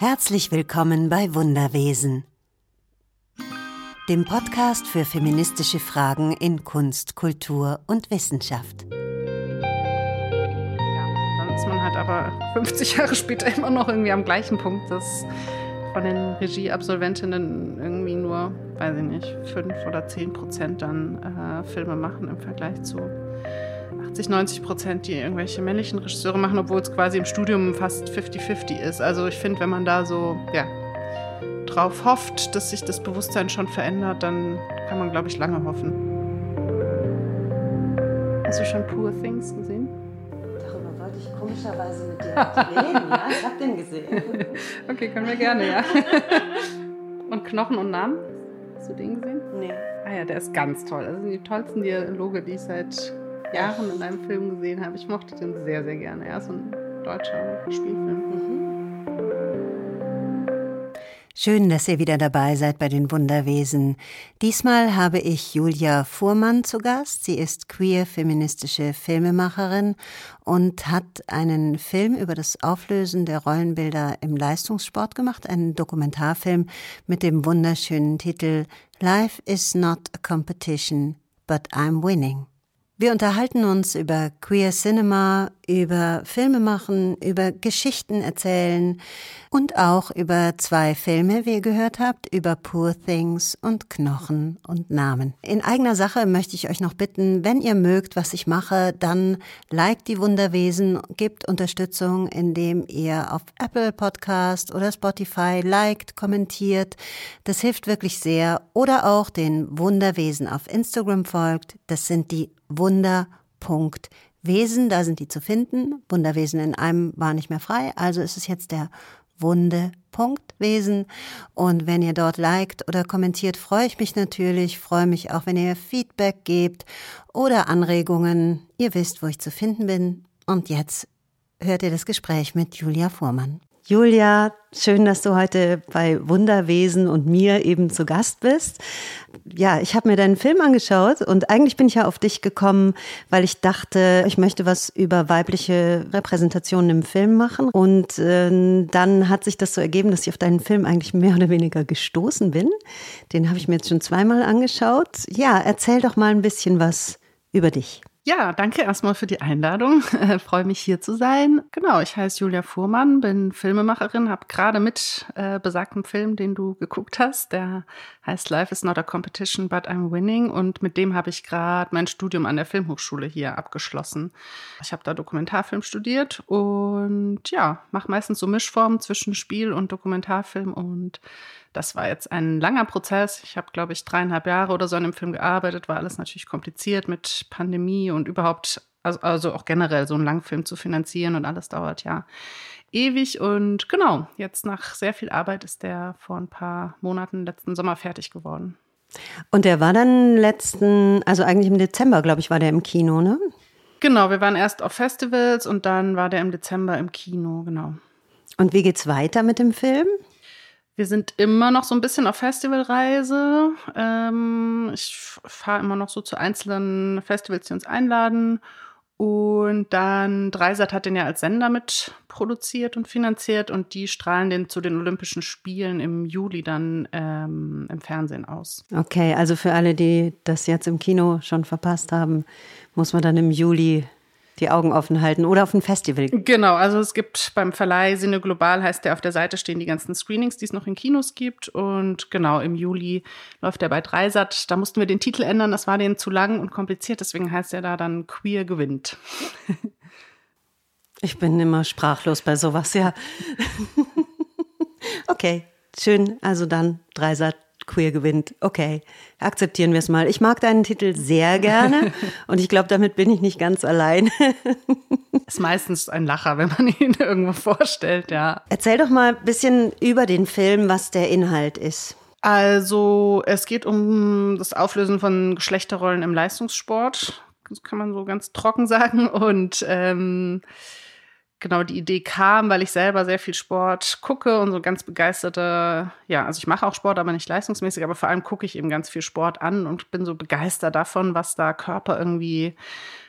Herzlich willkommen bei Wunderwesen, dem Podcast für feministische Fragen in Kunst, Kultur und Wissenschaft. Ja, dann ist man halt aber 50 Jahre später immer noch irgendwie am gleichen Punkt, dass von den Regieabsolventinnen irgendwie nur, weiß ich nicht, 5 oder 10 Prozent dann äh, Filme machen im Vergleich zu 80, 90 Prozent, die irgendwelche männlichen Regisseure machen, obwohl es quasi im Studium fast 50-50 ist. Also ich finde, wenn man da so, ja, drauf hofft, dass sich das Bewusstsein schon verändert, dann kann man, glaube ich, lange hoffen. Hast du schon Poor Things gesehen? Darüber wollte ich komischerweise mit dir reden, ja? Ich habe den gesehen. okay, können wir gerne, ja. und Knochen und Namen? Hast du den gesehen? Nee. Ah ja, der ist ganz toll. Also die tollsten Dialoge, die ich seit Jahren in einem Film gesehen habe. Ich mochte den sehr, sehr gerne. Er ist ein deutscher Spielfilm. Mhm. Schön, dass ihr wieder dabei seid bei den Wunderwesen. Diesmal habe ich Julia Fuhrmann zu Gast. Sie ist queer-feministische Filmemacherin und hat einen Film über das Auflösen der Rollenbilder im Leistungssport gemacht, einen Dokumentarfilm mit dem wunderschönen Titel Life is not a competition, but I'm winning. Wir unterhalten uns über Queer Cinema, über Filme machen, über Geschichten erzählen und auch über zwei Filme, wie ihr gehört habt, über Poor Things und Knochen und Namen. In eigener Sache möchte ich euch noch bitten, wenn ihr mögt, was ich mache, dann liked die Wunderwesen, gebt Unterstützung, indem ihr auf Apple Podcast oder Spotify liked, kommentiert. Das hilft wirklich sehr. Oder auch den Wunderwesen auf Instagram folgt. Das sind die Wunder.wesen, da sind die zu finden. Wunderwesen in einem war nicht mehr frei, also ist es jetzt der Wunde.wesen. Und wenn ihr dort liked oder kommentiert, freue ich mich natürlich, freue mich auch, wenn ihr Feedback gebt oder Anregungen. Ihr wisst, wo ich zu finden bin. Und jetzt hört ihr das Gespräch mit Julia Fuhrmann. Julia, schön, dass du heute bei Wunderwesen und mir eben zu Gast bist. Ja, ich habe mir deinen Film angeschaut und eigentlich bin ich ja auf dich gekommen, weil ich dachte, ich möchte was über weibliche Repräsentationen im Film machen. Und äh, dann hat sich das so ergeben, dass ich auf deinen Film eigentlich mehr oder weniger gestoßen bin. Den habe ich mir jetzt schon zweimal angeschaut. Ja, erzähl doch mal ein bisschen was über dich. Ja, danke erstmal für die Einladung. Äh, Freue mich hier zu sein. Genau, ich heiße Julia Fuhrmann, bin Filmemacherin, habe gerade mit äh, besagtem Film, den du geguckt hast, der heißt Life is not a competition, but I'm winning und mit dem habe ich gerade mein Studium an der Filmhochschule hier abgeschlossen. Ich habe da Dokumentarfilm studiert und ja, mache meistens so Mischformen zwischen Spiel und Dokumentarfilm und das war jetzt ein langer Prozess. Ich habe, glaube ich, dreieinhalb Jahre oder so an dem Film gearbeitet. War alles natürlich kompliziert mit Pandemie und überhaupt, also, also auch generell so einen Langfilm zu finanzieren und alles dauert ja ewig. Und genau, jetzt nach sehr viel Arbeit ist der vor ein paar Monaten letzten Sommer fertig geworden. Und der war dann letzten, also eigentlich im Dezember, glaube ich, war der im Kino, ne? Genau, wir waren erst auf Festivals und dann war der im Dezember im Kino, genau. Und wie geht's weiter mit dem Film? Wir sind immer noch so ein bisschen auf Festivalreise. Ähm, ich fahre immer noch so zu einzelnen Festivals, die uns einladen. Und dann Dreisat hat den ja als Sender mit produziert und finanziert und die strahlen den zu den Olympischen Spielen im Juli dann ähm, im Fernsehen aus. Okay, also für alle, die das jetzt im Kino schon verpasst haben, muss man dann im Juli die Augen offen halten oder auf ein Festival. Genau, also es gibt beim Verleih Sinne Global, heißt der, auf der Seite stehen die ganzen Screenings, die es noch in Kinos gibt. Und genau, im Juli läuft der bei Dreisat. Da mussten wir den Titel ändern, das war denen zu lang und kompliziert, deswegen heißt er da dann Queer gewinnt. Ich bin immer sprachlos bei sowas, ja. okay, schön. Also dann Dreisat Queer gewinnt. Okay, akzeptieren wir es mal. Ich mag deinen Titel sehr gerne und ich glaube, damit bin ich nicht ganz allein. Ist meistens ein Lacher, wenn man ihn irgendwo vorstellt, ja. Erzähl doch mal ein bisschen über den Film, was der Inhalt ist. Also, es geht um das Auflösen von Geschlechterrollen im Leistungssport. Das kann man so ganz trocken sagen. Und ähm, genau die Idee kam, weil ich selber sehr viel Sport gucke und so ganz begeisterte, ja, also ich mache auch Sport, aber nicht leistungsmäßig, aber vor allem gucke ich eben ganz viel Sport an und bin so begeistert davon, was da Körper irgendwie,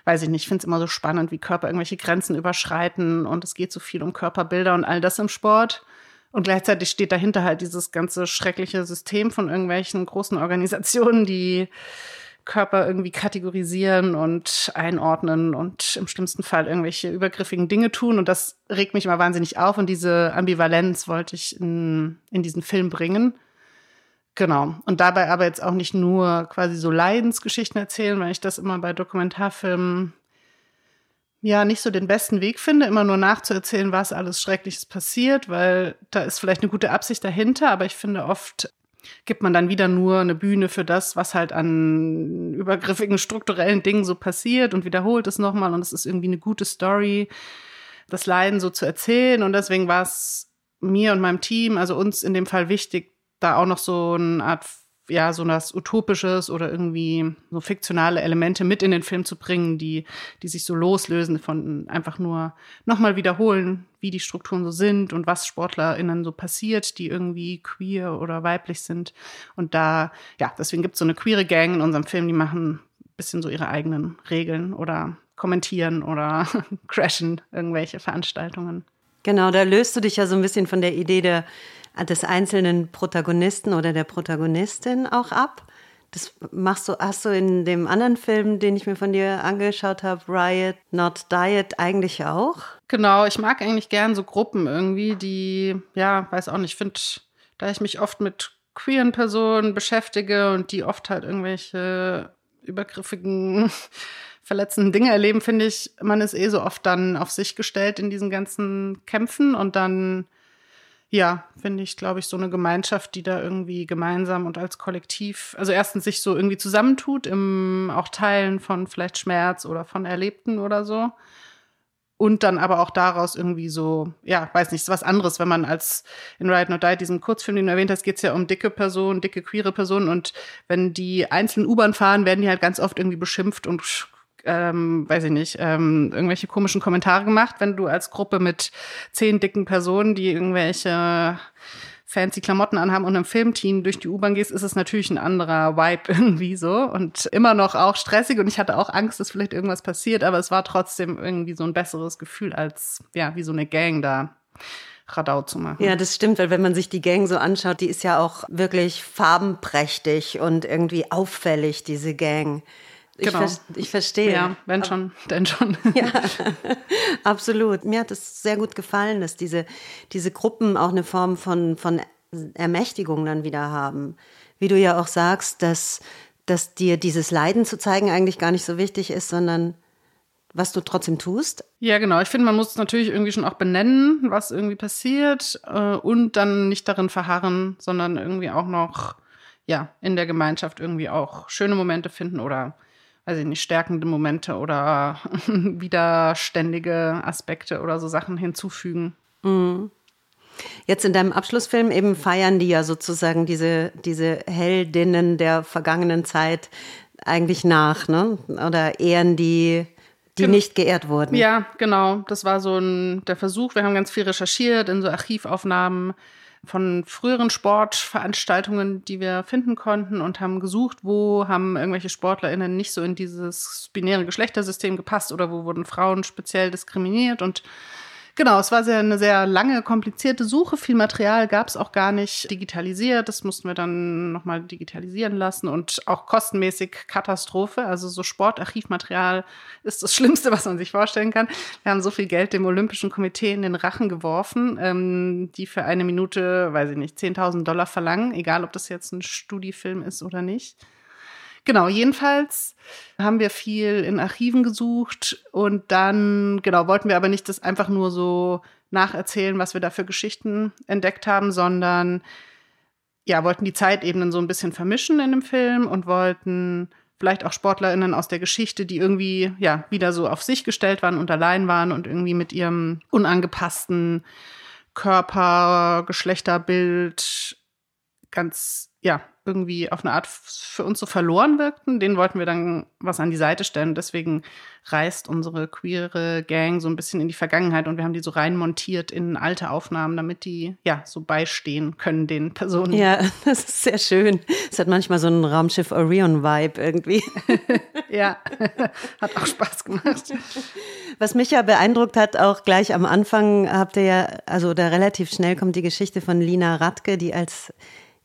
weiß ich nicht, ich finde es immer so spannend, wie Körper irgendwelche Grenzen überschreiten und es geht so viel um Körperbilder und all das im Sport. Und gleichzeitig steht dahinter halt dieses ganze schreckliche System von irgendwelchen großen Organisationen, die Körper irgendwie kategorisieren und einordnen und im schlimmsten Fall irgendwelche übergriffigen Dinge tun. Und das regt mich immer wahnsinnig auf. Und diese Ambivalenz wollte ich in, in diesen Film bringen. Genau. Und dabei aber jetzt auch nicht nur quasi so Leidensgeschichten erzählen, weil ich das immer bei Dokumentarfilmen ja nicht so den besten Weg finde, immer nur nachzuerzählen, was alles Schreckliches passiert, weil da ist vielleicht eine gute Absicht dahinter, aber ich finde oft gibt man dann wieder nur eine Bühne für das, was halt an übergriffigen strukturellen Dingen so passiert und wiederholt es nochmal und es ist irgendwie eine gute Story, das Leiden so zu erzählen. Und deswegen war es mir und meinem Team, also uns in dem Fall wichtig, da auch noch so eine Art ja, so was Utopisches oder irgendwie so fiktionale Elemente mit in den Film zu bringen, die, die sich so loslösen von einfach nur nochmal wiederholen, wie die Strukturen so sind und was SportlerInnen so passiert, die irgendwie queer oder weiblich sind. Und da, ja, deswegen gibt es so eine queere Gang in unserem Film, die machen ein bisschen so ihre eigenen Regeln oder kommentieren oder crashen irgendwelche Veranstaltungen. Genau, da löst du dich ja so ein bisschen von der Idee der des einzelnen Protagonisten oder der Protagonistin auch ab. Das machst du, hast du in dem anderen Film, den ich mir von dir angeschaut habe, Riot Not Diet, eigentlich auch? Genau, ich mag eigentlich gern so Gruppen irgendwie, die, ja, weiß auch nicht, finde, da ich mich oft mit queeren Personen beschäftige und die oft halt irgendwelche übergriffigen, verletzenden Dinge erleben, finde ich, man ist eh so oft dann auf sich gestellt in diesen ganzen Kämpfen und dann ja, finde ich, glaube ich, so eine Gemeinschaft, die da irgendwie gemeinsam und als Kollektiv, also erstens sich so irgendwie zusammentut im auch Teilen von vielleicht Schmerz oder von Erlebten oder so. Und dann aber auch daraus irgendwie so, ja, weiß nicht, was anderes, wenn man als in Ride Not Die, diesem Kurzfilm, den du erwähnt hast, geht es ja um dicke Personen, dicke queere Personen und wenn die einzelnen U-Bahn fahren, werden die halt ganz oft irgendwie beschimpft und ähm, weiß ich nicht, ähm, irgendwelche komischen Kommentare gemacht, wenn du als Gruppe mit zehn dicken Personen, die irgendwelche fancy Klamotten anhaben und im Filmteam durch die U-Bahn gehst, ist es natürlich ein anderer Vibe irgendwie so und immer noch auch stressig und ich hatte auch Angst, dass vielleicht irgendwas passiert, aber es war trotzdem irgendwie so ein besseres Gefühl als, ja, wie so eine Gang da. Radau zu machen. Ja, das stimmt, weil wenn man sich die Gang so anschaut, die ist ja auch wirklich farbenprächtig und irgendwie auffällig, diese Gang. Genau. Ich, ich verstehe. Ja, wenn schon, denn schon. Ja, absolut. Mir hat es sehr gut gefallen, dass diese, diese Gruppen auch eine Form von, von Ermächtigung dann wieder haben. Wie du ja auch sagst, dass, dass dir dieses Leiden zu zeigen eigentlich gar nicht so wichtig ist, sondern was du trotzdem tust. Ja, genau. Ich finde, man muss es natürlich irgendwie schon auch benennen, was irgendwie passiert äh, und dann nicht darin verharren, sondern irgendwie auch noch ja in der Gemeinschaft irgendwie auch schöne Momente finden oder weiß ich nicht, stärkende Momente oder widerständige Aspekte oder so Sachen hinzufügen. Mhm. Jetzt in deinem Abschlussfilm eben feiern die ja sozusagen diese, diese Heldinnen der vergangenen Zeit eigentlich nach, ne? Oder ehren die, die Gen nicht geehrt wurden. Ja, genau. Das war so ein, der Versuch. Wir haben ganz viel recherchiert in so Archivaufnahmen von früheren Sportveranstaltungen, die wir finden konnten und haben gesucht, wo haben irgendwelche SportlerInnen nicht so in dieses binäre Geschlechtersystem gepasst oder wo wurden Frauen speziell diskriminiert. Und Genau, es war sehr, eine sehr lange, komplizierte Suche. Viel Material gab es auch gar nicht digitalisiert. Das mussten wir dann nochmal digitalisieren lassen und auch kostenmäßig Katastrophe. Also so Sportarchivmaterial ist das Schlimmste, was man sich vorstellen kann. Wir haben so viel Geld dem Olympischen Komitee in den Rachen geworfen, ähm, die für eine Minute, weiß ich nicht, 10.000 Dollar verlangen, egal ob das jetzt ein Studiefilm ist oder nicht. Genau, jedenfalls haben wir viel in Archiven gesucht und dann, genau, wollten wir aber nicht das einfach nur so nacherzählen, was wir da für Geschichten entdeckt haben, sondern ja, wollten die Zeitebenen so ein bisschen vermischen in dem Film und wollten vielleicht auch SportlerInnen aus der Geschichte, die irgendwie ja wieder so auf sich gestellt waren und allein waren und irgendwie mit ihrem unangepassten Körper, Geschlechterbild ganz ja irgendwie auf eine Art für uns so verloren wirkten, den wollten wir dann was an die Seite stellen. Deswegen reist unsere queere Gang so ein bisschen in die Vergangenheit und wir haben die so reinmontiert in alte Aufnahmen, damit die ja so beistehen können den Personen. Ja, das ist sehr schön. Es hat manchmal so einen Raumschiff Orion-Vibe irgendwie. ja, hat auch Spaß gemacht. Was mich ja beeindruckt hat, auch gleich am Anfang habt ihr ja, also da relativ schnell kommt die Geschichte von Lina Radke, die als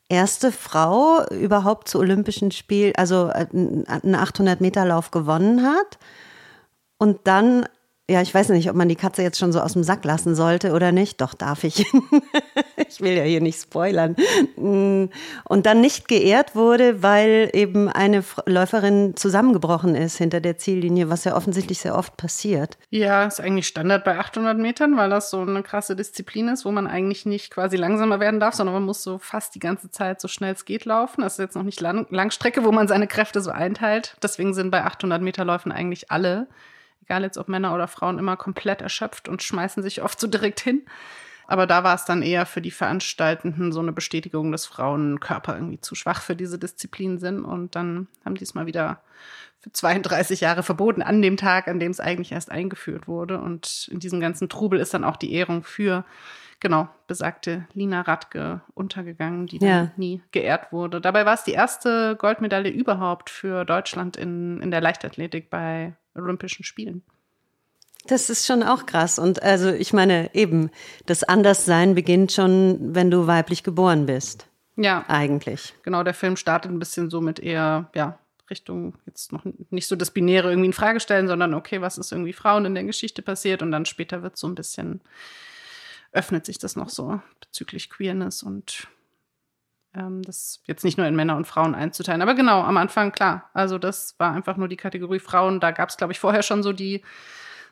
erste Frau überhaupt zu Olympischen Spielen, also einen 800 Meter Lauf gewonnen hat und dann ja, ich weiß nicht, ob man die Katze jetzt schon so aus dem Sack lassen sollte oder nicht. Doch, darf ich. ich will ja hier nicht spoilern. Mm. Und dann nicht geehrt wurde, weil eben eine Läuferin zusammengebrochen ist hinter der Ziellinie, was ja offensichtlich sehr oft passiert. Ja, ist eigentlich Standard bei 800 Metern, weil das so eine krasse Disziplin ist, wo man eigentlich nicht quasi langsamer werden darf, sondern man muss so fast die ganze Zeit so schnell es geht laufen. Das ist jetzt noch nicht Lang Langstrecke, wo man seine Kräfte so einteilt. Deswegen sind bei 800 Meter Läufen eigentlich alle egal jetzt ob Männer oder Frauen, immer komplett erschöpft und schmeißen sich oft so direkt hin. Aber da war es dann eher für die Veranstaltenden so eine Bestätigung, dass Frauenkörper irgendwie zu schwach für diese Disziplin sind. Und dann haben die es mal wieder für 32 Jahre verboten, an dem Tag, an dem es eigentlich erst eingeführt wurde. Und in diesem ganzen Trubel ist dann auch die Ehrung für, genau, besagte Lina Radke untergegangen, die dann ja. nie geehrt wurde. Dabei war es die erste Goldmedaille überhaupt für Deutschland in, in der Leichtathletik bei Olympischen Spielen. Das ist schon auch krass. Und also ich meine, eben, das Anderssein beginnt schon, wenn du weiblich geboren bist. Ja. Eigentlich. Genau, der Film startet ein bisschen so mit eher, ja, Richtung jetzt noch nicht so das Binäre irgendwie in Frage stellen, sondern okay, was ist irgendwie Frauen in der Geschichte passiert und dann später wird so ein bisschen, öffnet sich das noch so bezüglich Queerness und ähm, das jetzt nicht nur in Männer und Frauen einzuteilen. Aber genau, am Anfang, klar. Also das war einfach nur die Kategorie Frauen. Da gab es, glaube ich, vorher schon so die,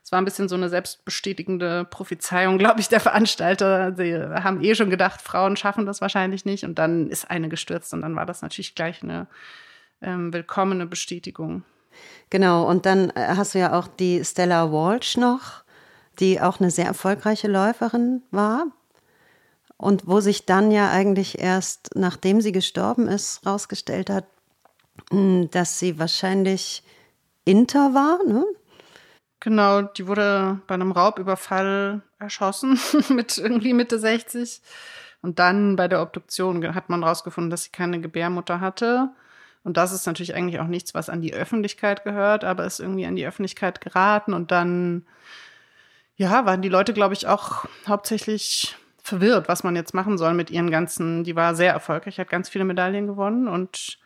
es war ein bisschen so eine selbstbestätigende Prophezeiung, glaube ich, der Veranstalter. Sie haben eh schon gedacht, Frauen schaffen das wahrscheinlich nicht. Und dann ist eine gestürzt und dann war das natürlich gleich eine ähm, willkommene Bestätigung. Genau, und dann äh, hast du ja auch die Stella Walsh noch, die auch eine sehr erfolgreiche Läuferin war und wo sich dann ja eigentlich erst, nachdem sie gestorben ist, rausgestellt hat, hm, dass sie wahrscheinlich Inter war, ne? Genau, die wurde bei einem Raubüberfall erschossen mit irgendwie Mitte 60. Und dann bei der Obduktion hat man rausgefunden, dass sie keine Gebärmutter hatte. Und das ist natürlich eigentlich auch nichts, was an die Öffentlichkeit gehört, aber ist irgendwie an die Öffentlichkeit geraten. Und dann, ja, waren die Leute, glaube ich, auch hauptsächlich verwirrt, was man jetzt machen soll mit ihren ganzen, die war sehr erfolgreich, hat ganz viele Medaillen gewonnen und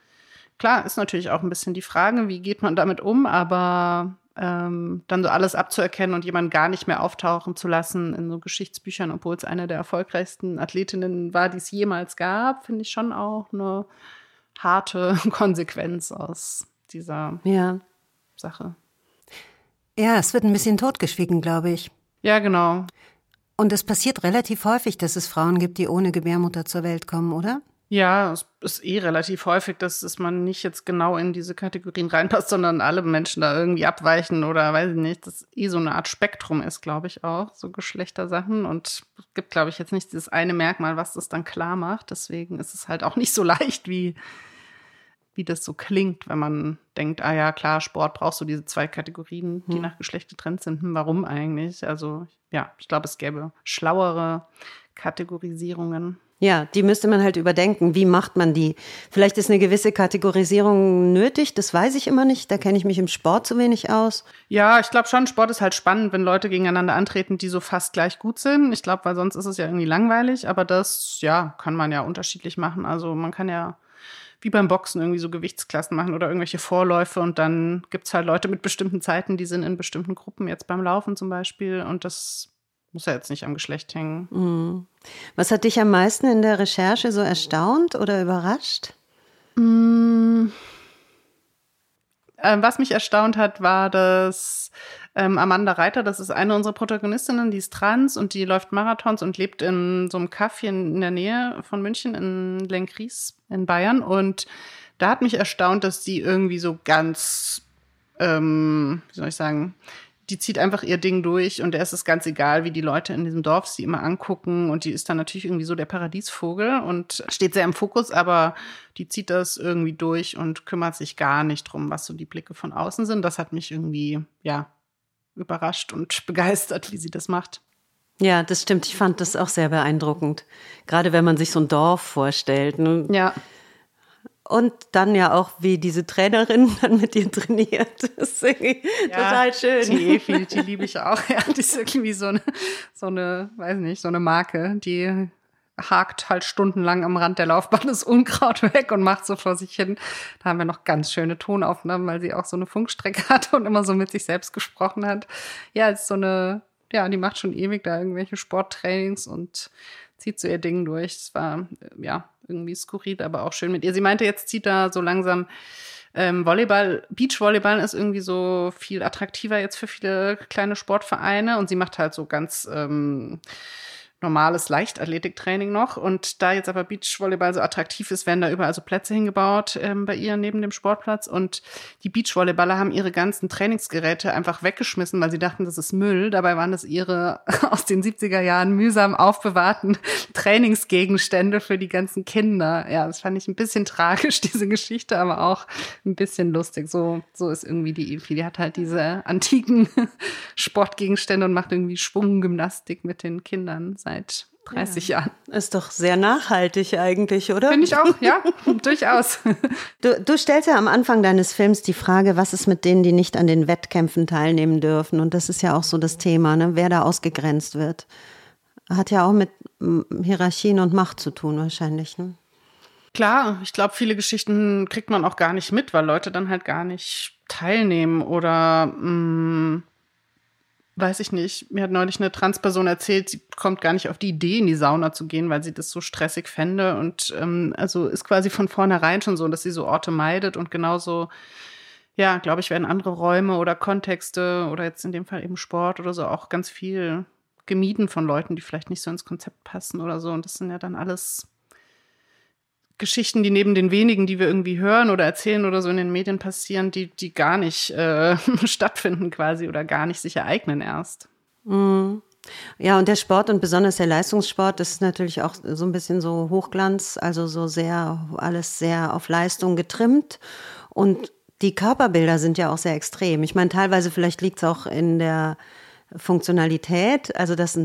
klar ist natürlich auch ein bisschen die Frage, wie geht man damit um, aber ähm, dann so alles abzuerkennen und jemanden gar nicht mehr auftauchen zu lassen in so Geschichtsbüchern, obwohl es eine der erfolgreichsten Athletinnen war, die es jemals gab, finde ich schon auch eine harte Konsequenz aus dieser ja. Sache. Ja, es wird ein bisschen totgeschwiegen, glaube ich. Ja, genau. Und es passiert relativ häufig, dass es Frauen gibt, die ohne Gebärmutter zur Welt kommen, oder? Ja, es ist eh relativ häufig, dass, dass man nicht jetzt genau in diese Kategorien reinpasst, sondern alle Menschen da irgendwie abweichen oder weiß ich nicht, dass eh so eine Art Spektrum ist, glaube ich auch, so Geschlechtersachen. Und es gibt, glaube ich, jetzt nicht dieses eine Merkmal, was das dann klar macht. Deswegen ist es halt auch nicht so leicht, wie, wie das so klingt, wenn man denkt, ah ja, klar, Sport brauchst du diese zwei Kategorien, die hm. nach Geschlecht getrennt sind. Hm, warum eigentlich? Also ja, ich glaube, es gäbe schlauere Kategorisierungen. Ja, die müsste man halt überdenken. Wie macht man die? Vielleicht ist eine gewisse Kategorisierung nötig, das weiß ich immer nicht. Da kenne ich mich im Sport zu wenig aus. Ja, ich glaube schon, Sport ist halt spannend, wenn Leute gegeneinander antreten, die so fast gleich gut sind. Ich glaube, weil sonst ist es ja irgendwie langweilig, aber das, ja, kann man ja unterschiedlich machen. Also man kann ja wie beim Boxen irgendwie so Gewichtsklassen machen oder irgendwelche Vorläufe und dann gibt es halt Leute mit bestimmten Zeiten, die sind in bestimmten Gruppen, jetzt beim Laufen zum Beispiel und das muss ja jetzt nicht am Geschlecht hängen. Mhm. Was hat dich am meisten in der Recherche so erstaunt oder überrascht? Mhm. was mich erstaunt hat, war, dass ähm, Amanda Reiter, das ist eine unserer Protagonistinnen, die ist trans und die läuft Marathons und lebt in so einem Kaff hier in der Nähe von München, in Lenkries in Bayern. Und da hat mich erstaunt, dass sie irgendwie so ganz, ähm, wie soll ich sagen, die zieht einfach ihr Ding durch und der ist es ganz egal, wie die Leute in diesem Dorf sie immer angucken und die ist dann natürlich irgendwie so der Paradiesvogel und steht sehr im Fokus, aber die zieht das irgendwie durch und kümmert sich gar nicht drum, was so die Blicke von außen sind. Das hat mich irgendwie, ja, überrascht und begeistert, wie sie das macht. Ja, das stimmt. Ich fand das auch sehr beeindruckend. Gerade wenn man sich so ein Dorf vorstellt. Ne? Ja. und dann ja auch, wie diese Trainerin dann mit dir trainiert. Das ist ja, total schön. Die Efi, die liebe ich auch. Ja, die ist irgendwie so eine, so eine, weiß nicht, so eine Marke, die hakt halt stundenlang am Rand der Laufbahn das Unkraut weg und macht so vor sich hin. Da haben wir noch ganz schöne Tonaufnahmen, weil sie auch so eine Funkstrecke hatte und immer so mit sich selbst gesprochen hat. Ja, ist so eine, ja, die macht schon ewig da irgendwelche Sporttrainings und zieht so ihr Ding durch. Es war, ja, irgendwie skurril, aber auch schön mit ihr. Sie meinte, jetzt zieht da so langsam ähm, Volleyball, Beachvolleyball ist irgendwie so viel attraktiver jetzt für viele kleine Sportvereine und sie macht halt so ganz ähm, normales Leichtathletiktraining noch. Und da jetzt aber Beachvolleyball so attraktiv ist, werden da überall so Plätze hingebaut ähm, bei ihr neben dem Sportplatz. Und die Beachvolleyballer haben ihre ganzen Trainingsgeräte einfach weggeschmissen, weil sie dachten, das ist Müll. Dabei waren das ihre aus den 70er Jahren mühsam aufbewahrten Trainingsgegenstände für die ganzen Kinder. Ja, das fand ich ein bisschen tragisch, diese Geschichte, aber auch ein bisschen lustig. So, so ist irgendwie die Efi. Die hat halt diese antiken Sportgegenstände und macht irgendwie Schwunggymnastik mit den Kindern seit 30 ja. Jahren. Ist doch sehr nachhaltig eigentlich, oder? Finde ich auch, ja, durchaus. Du, du stellst ja am Anfang deines Films die Frage, was ist mit denen, die nicht an den Wettkämpfen teilnehmen dürfen? Und das ist ja auch so das Thema, ne? wer da ausgegrenzt wird. Hat ja auch mit Hierarchien und Macht zu tun, wahrscheinlich. Ne? Klar, ich glaube, viele Geschichten kriegt man auch gar nicht mit, weil Leute dann halt gar nicht teilnehmen oder mh, mm, weiß ich nicht. Mir hat neulich eine Transperson erzählt, sie kommt gar nicht auf die Idee, in die Sauna zu gehen, weil sie das so stressig fände. Und ähm, also ist quasi von vornherein schon so, dass sie so Orte meidet und genauso, ja, glaube ich, werden andere Räume oder Kontexte oder jetzt in dem Fall eben Sport oder so auch ganz viel gemieden von Leuten, die vielleicht nicht so ins Konzept passen oder so. Und das sind ja dann alles Geschichten, die neben den wenigen, die wir irgendwie hören oder erzählen oder so in den Medien passieren, die, die gar nicht äh, stattfinden quasi oder gar nicht sich ereignen erst. Mhm. Ja, und der Sport und besonders der Leistungssport, das ist natürlich auch so ein bisschen so Hochglanz, also so sehr, alles sehr auf Leistung getrimmt. Und die Körperbilder sind ja auch sehr extrem. Ich meine, teilweise vielleicht liegt es auch in der Funktionalität, also dass,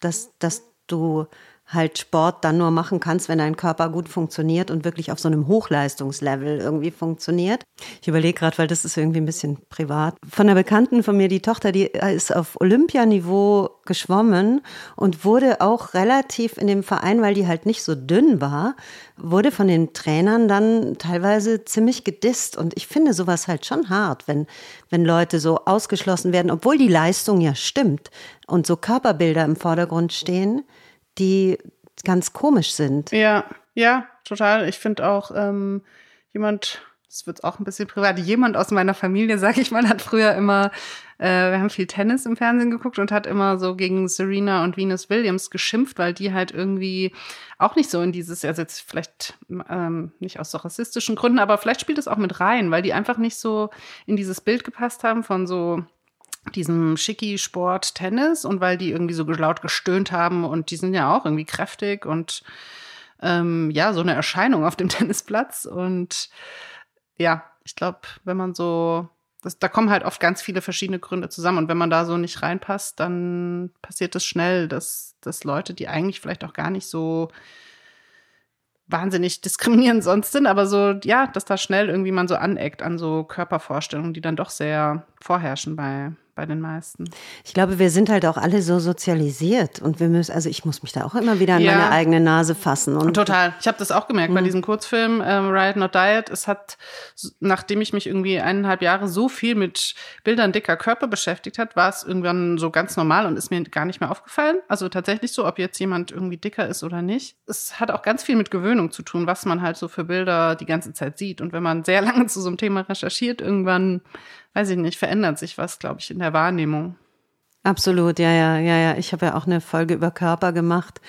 dass, dass du halt Sport dann nur machen kannst, wenn dein Körper gut funktioniert und wirklich auf so einem Hochleistungslevel irgendwie funktioniert. Ich überlege gerade, weil das ist irgendwie ein bisschen privat. Von einer Bekannten von mir, die Tochter, die ist auf Olympianiveau geschwommen und wurde auch relativ in dem Verein, weil die halt nicht so dünn war, wurde von den Trainern dann teilweise ziemlich gedisst. Und ich finde sowas halt schon hart, wenn, wenn Leute so ausgeschlossen werden, obwohl die Leistung ja stimmt und so Körperbilder im Vordergrund stehen die ganz komisch sind. Ja, ja, total. Ich finde auch ähm, jemand, das wird auch ein bisschen privat, jemand aus meiner Familie, sag ich mal, hat früher immer, äh, wir haben viel Tennis im Fernsehen geguckt und hat immer so gegen Serena und Venus Williams geschimpft, weil die halt irgendwie auch nicht so in dieses, also jetzt vielleicht ähm, nicht aus so rassistischen Gründen, aber vielleicht spielt es auch mit rein, weil die einfach nicht so in dieses Bild gepasst haben von so diesem Schicki-Sport Tennis und weil die irgendwie so laut gestöhnt haben und die sind ja auch irgendwie kräftig und ähm, ja, so eine Erscheinung auf dem Tennisplatz. Und ja, ich glaube, wenn man so, das, da kommen halt oft ganz viele verschiedene Gründe zusammen und wenn man da so nicht reinpasst, dann passiert es das schnell, dass, dass Leute, die eigentlich vielleicht auch gar nicht so wahnsinnig diskriminierend sonst sind, aber so, ja, dass da schnell irgendwie man so aneckt an so Körpervorstellungen, die dann doch sehr vorherrschen bei, bei den meisten. Ich glaube, wir sind halt auch alle so sozialisiert und wir müssen, also ich muss mich da auch immer wieder an ja. meine eigene Nase fassen. Und Total. Ich habe das auch gemerkt mhm. bei diesem Kurzfilm ähm, Riot Not Diet. Es hat, nachdem ich mich irgendwie eineinhalb Jahre so viel mit Bildern dicker Körper beschäftigt hat, war es irgendwann so ganz normal und ist mir gar nicht mehr aufgefallen. Also tatsächlich so, ob jetzt jemand irgendwie dicker ist oder nicht. Es hat auch ganz viel mit Gewöhnung zu tun, was man halt so für Bilder die ganze Zeit sieht. Und wenn man sehr lange zu so einem Thema recherchiert, irgendwann weiß ich nicht, verändert sich was, glaube ich, in der Wahrnehmung. Absolut, ja, ja, ja, ja. Ich habe ja auch eine Folge über Körper gemacht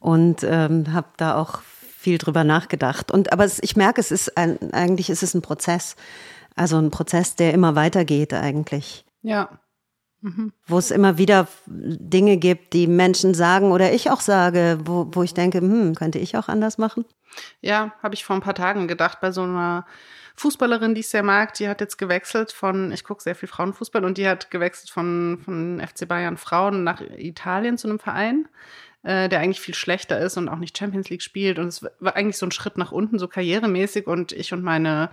und ähm, habe da auch viel drüber nachgedacht. Und aber es, ich merke, es ist ein, eigentlich ist es ein Prozess, also ein Prozess, der immer weitergeht eigentlich. Ja. Mhm. Wo es immer wieder Dinge gibt, die Menschen sagen oder ich auch sage, wo, wo ich denke, hm, könnte ich auch anders machen? Ja, habe ich vor ein paar Tagen gedacht bei so einer Fußballerin, die ich sehr mag, die hat jetzt gewechselt von, ich gucke sehr viel Frauenfußball und die hat gewechselt von, von FC Bayern Frauen nach Italien zu einem Verein. äh, der eigentlich viel schlechter ist und auch nicht Champions League spielt. Und es war eigentlich so ein Schritt nach unten, so karrieremäßig. Und ich und meine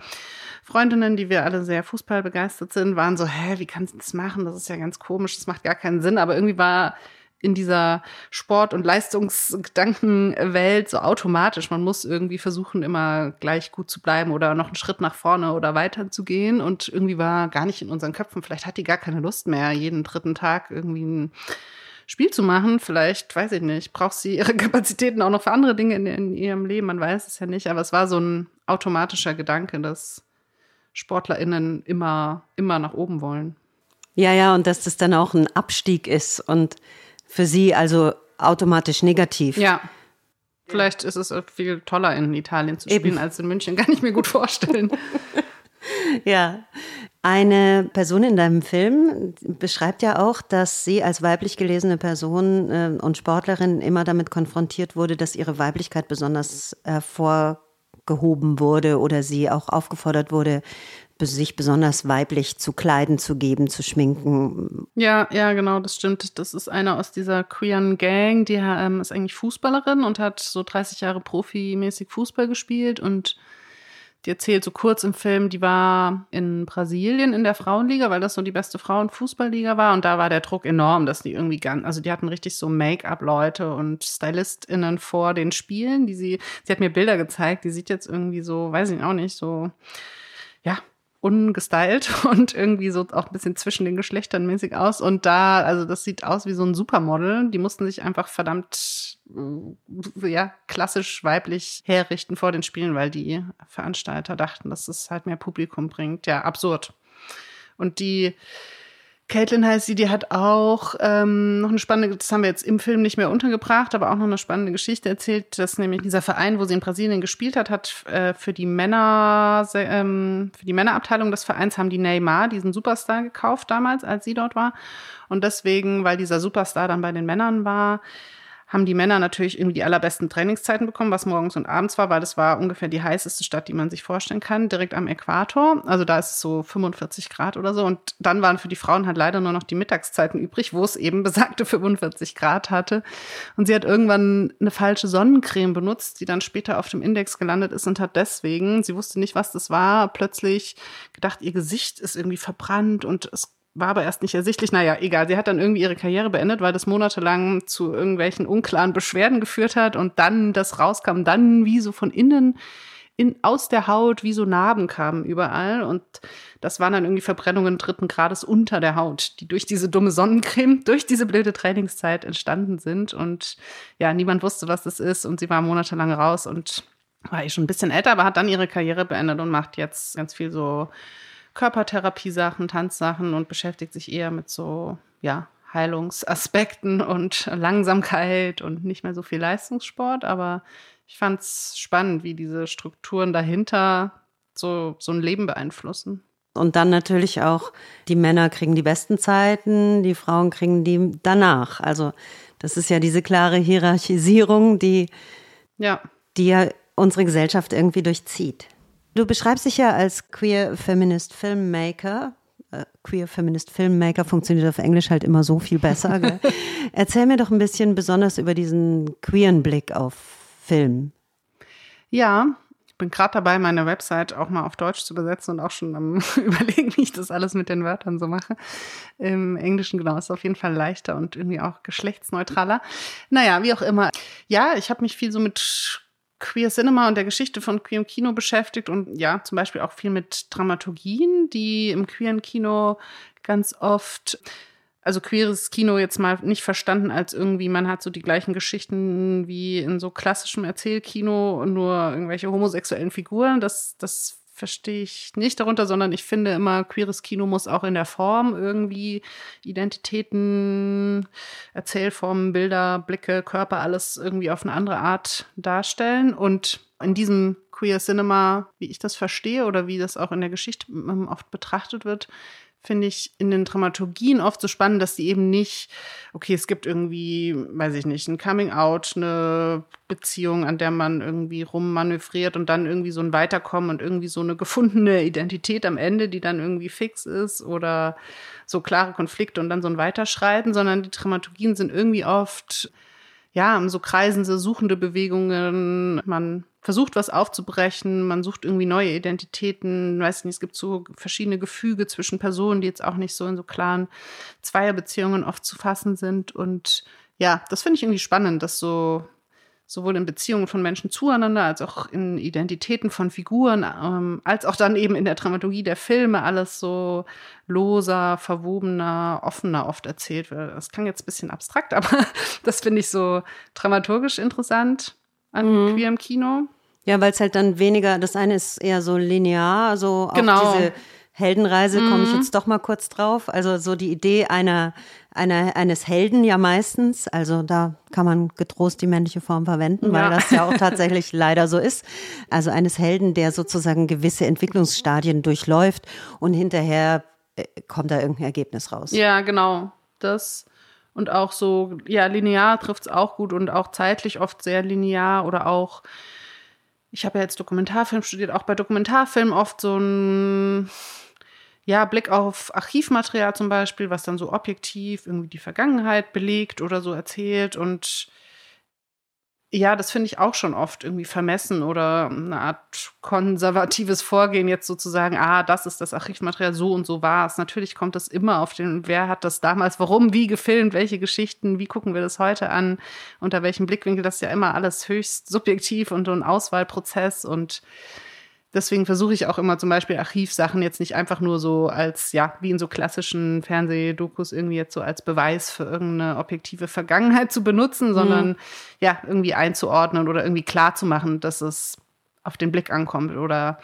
Freundinnen, die wir alle sehr fußballbegeistert sind, waren so, hä, wie kannst du das machen? Das ist ja ganz komisch, das macht gar keinen Sinn. Aber irgendwie war in dieser Sport- und Leistungsgedankenwelt so automatisch. Man muss irgendwie versuchen, immer gleich gut zu bleiben oder noch einen Schritt nach vorne oder weiter zu gehen. Und irgendwie war gar nicht in unseren Köpfen. Vielleicht hat die gar keine Lust mehr, jeden dritten Tag irgendwie ein Spiel zu machen. Vielleicht, weiß ich nicht, braucht sie ihre Kapazitäten auch noch für andere Dinge in, in ihrem Leben. Man weiß es ja nicht. Aber es war so ein automatischer Gedanke, dass SportlerInnen immer, immer nach oben wollen. Ja, ja, und dass das dann auch ein Abstieg ist und für Sie also automatisch negativ. Ja. Vielleicht ist es viel toller in Italien zu spielen Eben. als in München. Kann ich mir gut vorstellen. ja. Eine Person in deinem Film beschreibt ja auch, dass sie als weiblich gelesene Person äh, und Sportlerin immer damit konfrontiert wurde, dass ihre Weiblichkeit besonders hervorgehoben wurde oder sie auch aufgefordert wurde, sich besonders weiblich zu kleiden, zu geben, zu schminken. Ja, ja, genau, das stimmt. Das ist eine aus dieser queeren Gang, die ähm, ist eigentlich Fußballerin und hat so 30 Jahre profimäßig Fußball gespielt und die erzählt so kurz im Film, die war in Brasilien in der Frauenliga, weil das so die beste Frauenfußballliga war. Und da war der Druck enorm, dass die irgendwie ganz, also die hatten richtig so Make-up-Leute und StylistInnen vor den Spielen, die sie, sie hat mir Bilder gezeigt, die sieht jetzt irgendwie so, weiß ich auch nicht, so, ja, ungestylt und irgendwie so auch ein bisschen zwischen den Geschlechtern mäßig aus. Und da, also das sieht aus wie so ein Supermodel. Die mussten sich einfach verdammt, äh, ja, klassisch weiblich herrichten vor den Spielen, weil die Veranstalter dachten, dass es halt mehr Publikum bringt. Ja, absurd. Und die, Caitlin heißt sie, die hat auch ähm, noch eine spannende, das haben wir jetzt im Film nicht mehr untergebracht, aber auch noch eine spannende Geschichte erzählt, dass nämlich dieser Verein, wo sie in Brasilien gespielt hat, hat äh, für die Männer, ähm, für die Männerabteilung des Vereins haben die Neymar, diesen Superstar, gekauft damals, als sie dort war. Und deswegen, weil dieser Superstar dann bei den Männern war, haben die Männer natürlich irgendwie die allerbesten Trainingszeiten bekommen, was morgens und abends war, weil das war ungefähr die heißeste Stadt, die man sich vorstellen kann, direkt am Äquator. Also da ist es so 45 Grad oder so. Und dann waren für die Frauen halt leider nur noch die Mittagszeiten übrig, wo es eben besagte 45 Grad hatte. Und sie hat irgendwann eine falsche Sonnencreme benutzt, die dann später auf dem Index gelandet ist und hat deswegen, sie wusste nicht, was das war, plötzlich gedacht, ihr Gesicht ist irgendwie verbrannt und es war aber erst nicht ersichtlich. Naja, egal. Sie hat dann irgendwie ihre Karriere beendet, weil das monatelang zu irgendwelchen unklaren Beschwerden geführt hat und dann das rauskam, dann wie so von innen in, aus der Haut wie so Narben kamen überall und das waren dann irgendwie Verbrennungen dritten Grades unter der Haut, die durch diese dumme Sonnencreme, durch diese blöde Trainingszeit entstanden sind und ja, niemand wusste, was das ist und sie war monatelang raus und war eh schon ein bisschen älter, aber hat dann ihre Karriere beendet und macht jetzt ganz viel so Körpertherapie-Sachen, Tanzsachen und beschäftigt sich eher mit so, ja, Heilungsaspekten und Langsamkeit und nicht mehr so viel Leistungssport. Aber ich fand es spannend, wie diese Strukturen dahinter so, so ein Leben beeinflussen. Und dann natürlich auch, die Männer kriegen die besten Zeiten, die Frauen kriegen die danach. Also das ist ja diese klare Hierarchisierung, die ja, die ja unsere Gesellschaft irgendwie durchzieht. Du beschreibst dich ja als Queer Feminist Filmmaker. Äh, Queer Feminist Filmmaker funktioniert auf Englisch halt immer so viel besser. Erzähl mir doch ein bisschen besonders über diesen queeren Blick auf Film. Ja, ich bin gerade dabei, meine Website auch mal auf Deutsch zu übersetzen und auch schon am überlegen, wie ich das alles mit den Wörtern so mache. Im Englischen, genau, ist auf jeden Fall leichter und irgendwie auch geschlechtsneutraler. Naja, wie auch immer. Ja, ich habe mich viel so mit Queer Cinema und der Geschichte von queerem Kino beschäftigt und ja, zum Beispiel auch viel mit Dramaturgien, die im queeren Kino ganz oft, also queeres Kino jetzt mal nicht verstanden als irgendwie, man hat so die gleichen Geschichten wie in so klassischem Erzählkino und nur irgendwelche homosexuellen Figuren. Das, das verstehe ich nicht darunter, sondern ich finde immer, queeres Kino muss auch in der Form irgendwie Identitäten, Erzählformen, Bilder, Blicke, Körper, alles irgendwie auf eine andere Art darstellen. Und in diesem Queer Cinema, wie ich das verstehe oder wie das auch in der Geschichte ähm, oft betrachtet wird, finde ich in den Dramaturgien oft so spannend, dass die eben nicht, okay, es gibt irgendwie, weiß ich nicht, ein Coming Out, eine Beziehung, an der man irgendwie rummanövriert und dann irgendwie so ein Weiterkommen und irgendwie so eine gefundene Identität am Ende, die dann irgendwie fix ist oder so klare Konflikte und dann so ein Weiterschreiten, sondern die Dramaturgien sind irgendwie oft ja, so kreisende, suchende Bewegungen. Man versucht was aufzubrechen, man sucht irgendwie neue Identitäten, weiß nicht, es gibt so verschiedene Gefüge zwischen Personen, die jetzt auch nicht so in so klaren Zweierbeziehungen oft zu fassen sind. Und ja, das finde ich irgendwie spannend, dass so sowohl in Beziehungen von Menschen zueinander, als auch in Identitäten von Figuren, ähm, als auch dann eben in der Dramaturgie der Filme alles so loser, verwobener, offener oft erzählt wird. Das klang jetzt ein bisschen abstrakt, aber das finde ich so dramaturgisch interessant an mhm. queerem Kino. Ja, weil es halt dann weniger, das eine ist eher so linear, so genau. auf diese Heldenreise komme ich mhm. jetzt doch mal kurz drauf. Also so die Idee einer, einer, eines Helden ja meistens. Also da kann man getrost die männliche Form verwenden, weil ja. das ja auch tatsächlich leider so ist. Also eines Helden, der sozusagen gewisse Entwicklungsstadien durchläuft und hinterher äh, kommt da irgendein Ergebnis raus. Ja, genau. Das und auch so, ja, linear trifft es auch gut und auch zeitlich oft sehr linear oder auch ich habe ja jetzt Dokumentarfilm studiert, auch bei Dokumentarfilmen oft so ein ja, Blick auf Archivmaterial zum Beispiel, was dann so objektiv irgendwie die Vergangenheit belegt oder so erzählt. Und ja, das finde ich auch schon oft irgendwie vermessen oder eine Art konservatives Vorgehen, jetzt sozusagen, ah, das ist das Archivmaterial, so und so war es. Natürlich kommt das immer auf den, wer hat das damals, warum, wie gefilmt, welche Geschichten, wie gucken wir das heute an, unter welchem Blickwinkel, das ist ja immer alles höchst subjektiv und so ein Auswahlprozess und Deswegen versuche ich auch immer zum Beispiel Archivsachen jetzt nicht einfach nur so als, ja, wie in so klassischen Fernsehdokus irgendwie jetzt so als Beweis für irgendeine objektive Vergangenheit zu benutzen, sondern mhm. ja, irgendwie einzuordnen oder irgendwie klar zu machen, dass es auf den Blick ankommt oder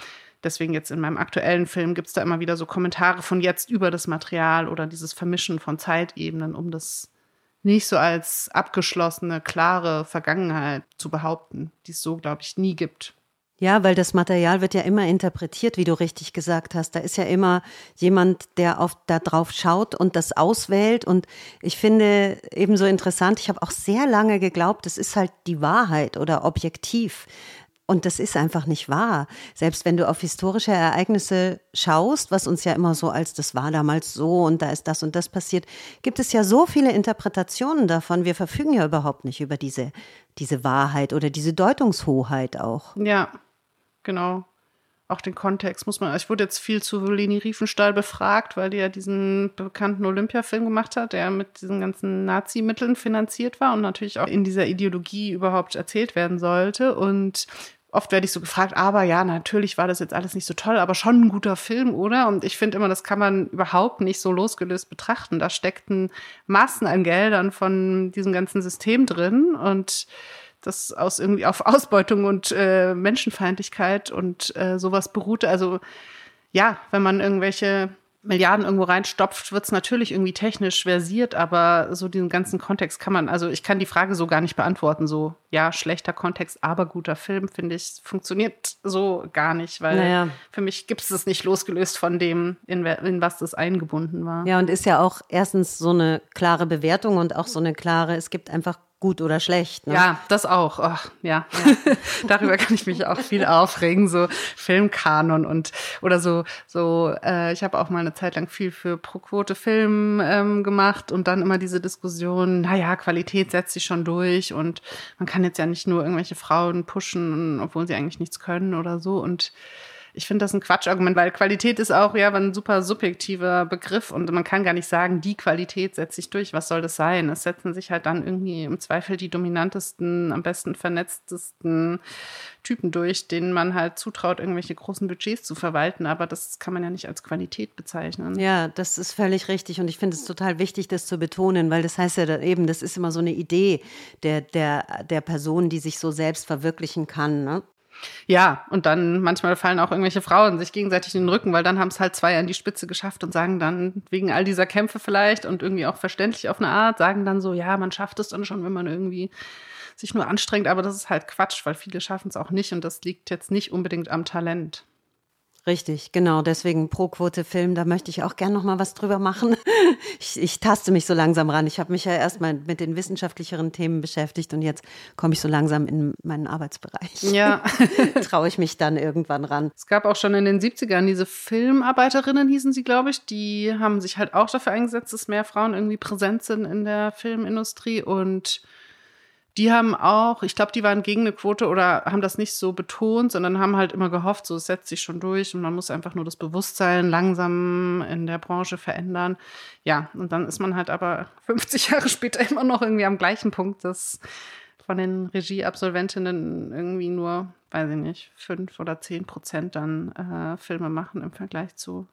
Deswegen jetzt in meinem aktuellen Film gibt es da immer wieder so Kommentare von jetzt über das Material oder dieses Vermischen von Zeitebenen, um das nicht so als abgeschlossene, klare Vergangenheit zu behaupten, die es so, glaube ich, nie gibt. Ja, weil das Material wird ja immer interpretiert, wie du richtig gesagt hast. Da ist ja immer jemand, der auf da drauf schaut und das auswählt. Und ich finde ebenso interessant, ich habe auch sehr lange geglaubt, es ist halt die Wahrheit oder objektiv. Und das ist einfach nicht wahr. Selbst wenn du auf historische Ereignisse schaust, was uns ja immer so als das war damals so und da ist das und das passiert, gibt es ja so viele Interpretationen davon. Wir verfügen ja überhaupt nicht über diese, diese Wahrheit oder diese Deutungshoheit auch. Ja, genau. Auch den Kontext muss man. Ich wurde jetzt viel zu Leni Riefenstahl befragt, weil die ja diesen bekannten Olympiafilm gemacht hat, der mit diesen ganzen Nazi-Mitteln finanziert war und natürlich auch in dieser Ideologie überhaupt erzählt werden sollte. Und oft werde ich so gefragt, aber ja, natürlich war das jetzt alles nicht so toll, aber schon ein guter Film, oder? Und ich finde immer, das kann man überhaupt nicht so losgelöst betrachten. Da steckten Massen an Geldern von diesem ganzen System drin und das aus irgendwie auf Ausbeutung und äh, Menschenfeindlichkeit und äh, sowas beruhte. Also ja, wenn man irgendwelche Milliarden irgendwo reinstopft, wird es natürlich irgendwie technisch versiert, aber so diesen ganzen Kontext kann man, also ich kann die Frage so gar nicht beantworten. So, ja, schlechter Kontext, aber guter Film, finde ich, funktioniert so gar nicht, weil naja. für mich gibt es es nicht losgelöst von dem, in, in was das eingebunden war. Ja, und ist ja auch erstens so eine klare Bewertung und auch so eine klare, es gibt einfach gut oder schlecht. Ne? Ja, das auch. Oh, ja, ja. darüber kann ich mich auch viel aufregen, so Filmkanon und oder so. So, äh, ich habe auch mal eine Zeit lang viel für Pro-Quote Film ähm, gemacht und dann immer diese Diskussion. Naja, Qualität setzt sich schon durch und man kann jetzt ja nicht nur irgendwelche Frauen pushen, obwohl sie eigentlich nichts können oder so und ich finde das ein Quatschargument, weil Qualität ist auch ja ein super subjektiver Begriff und man kann gar nicht sagen, die Qualität setzt sich durch. Was soll das sein? Es setzen sich halt dann irgendwie im Zweifel die dominantesten, am besten vernetztesten Typen durch, denen man halt zutraut, irgendwelche großen Budgets zu verwalten. Aber das kann man ja nicht als Qualität bezeichnen. Ja, das ist völlig richtig und ich finde es total wichtig, das zu betonen, weil das heißt ja eben, das ist immer so eine Idee der, der, der Person, die sich so selbst verwirklichen kann. Ne? Ja, und dann manchmal fallen auch irgendwelche Frauen sich gegenseitig in den Rücken, weil dann haben es halt zwei an die Spitze geschafft und sagen dann wegen all dieser Kämpfe vielleicht und irgendwie auch verständlich auf eine Art, sagen dann so, ja, man schafft es dann schon, wenn man irgendwie sich nur anstrengt, aber das ist halt Quatsch, weil viele schaffen es auch nicht und das liegt jetzt nicht unbedingt am Talent. Richtig, genau. Deswegen Pro-Quote Film, da möchte ich auch gern noch mal was drüber machen. Ich, ich taste mich so langsam ran. Ich habe mich ja erstmal mit den wissenschaftlicheren Themen beschäftigt und jetzt komme ich so langsam in meinen Arbeitsbereich. Ja. Traue ich mich dann irgendwann ran. Es gab auch schon in den 70ern diese Filmarbeiterinnen, hießen sie, glaube ich. Die haben sich halt auch dafür eingesetzt, dass mehr Frauen irgendwie präsent sind in der Filmindustrie und Die haben auch, ich glaube, die waren gegen eine Quote oder haben das nicht so betont, sondern haben halt immer gehofft, so es setzt sich schon durch und man muss einfach nur das Bewusstsein langsam in der Branche verändern. Ja, und dann ist man halt aber 50 Jahre später immer noch irgendwie am gleichen Punkt, dass von den Regieabsolventinnen irgendwie nur, weiß ich nicht, fünf oder zehn Prozent dann äh, Filme machen im Vergleich zu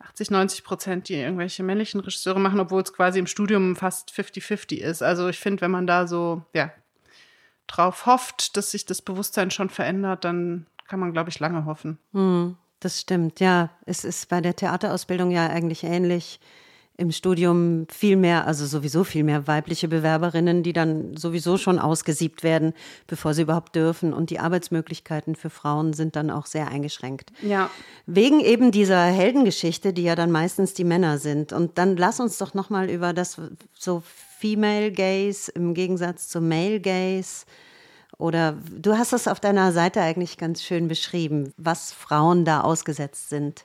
80, 90 Prozent, die irgendwelche männlichen Regisseure machen, obwohl es quasi im Studium fast 50-50 ist. Also ich finde, wenn man da so, ja, drauf hofft, dass sich das Bewusstsein schon verändert, dann kann man, glaube ich, lange hoffen. Hm, das stimmt, ja. Es ist bei der Theaterausbildung ja eigentlich ähnlich im Studium viel mehr, also sowieso viel mehr weibliche Bewerberinnen, die dann sowieso schon ausgesiebt werden, bevor sie überhaupt dürfen. Und die Arbeitsmöglichkeiten für Frauen sind dann auch sehr eingeschränkt. Ja. Wegen eben dieser Heldengeschichte, die ja dann meistens die Männer sind. Und dann lass uns doch nochmal über das so Female Gaze im Gegensatz zum Male Gaze oder du hast das auf deiner Seite eigentlich ganz schön beschrieben, was Frauen da ausgesetzt sind.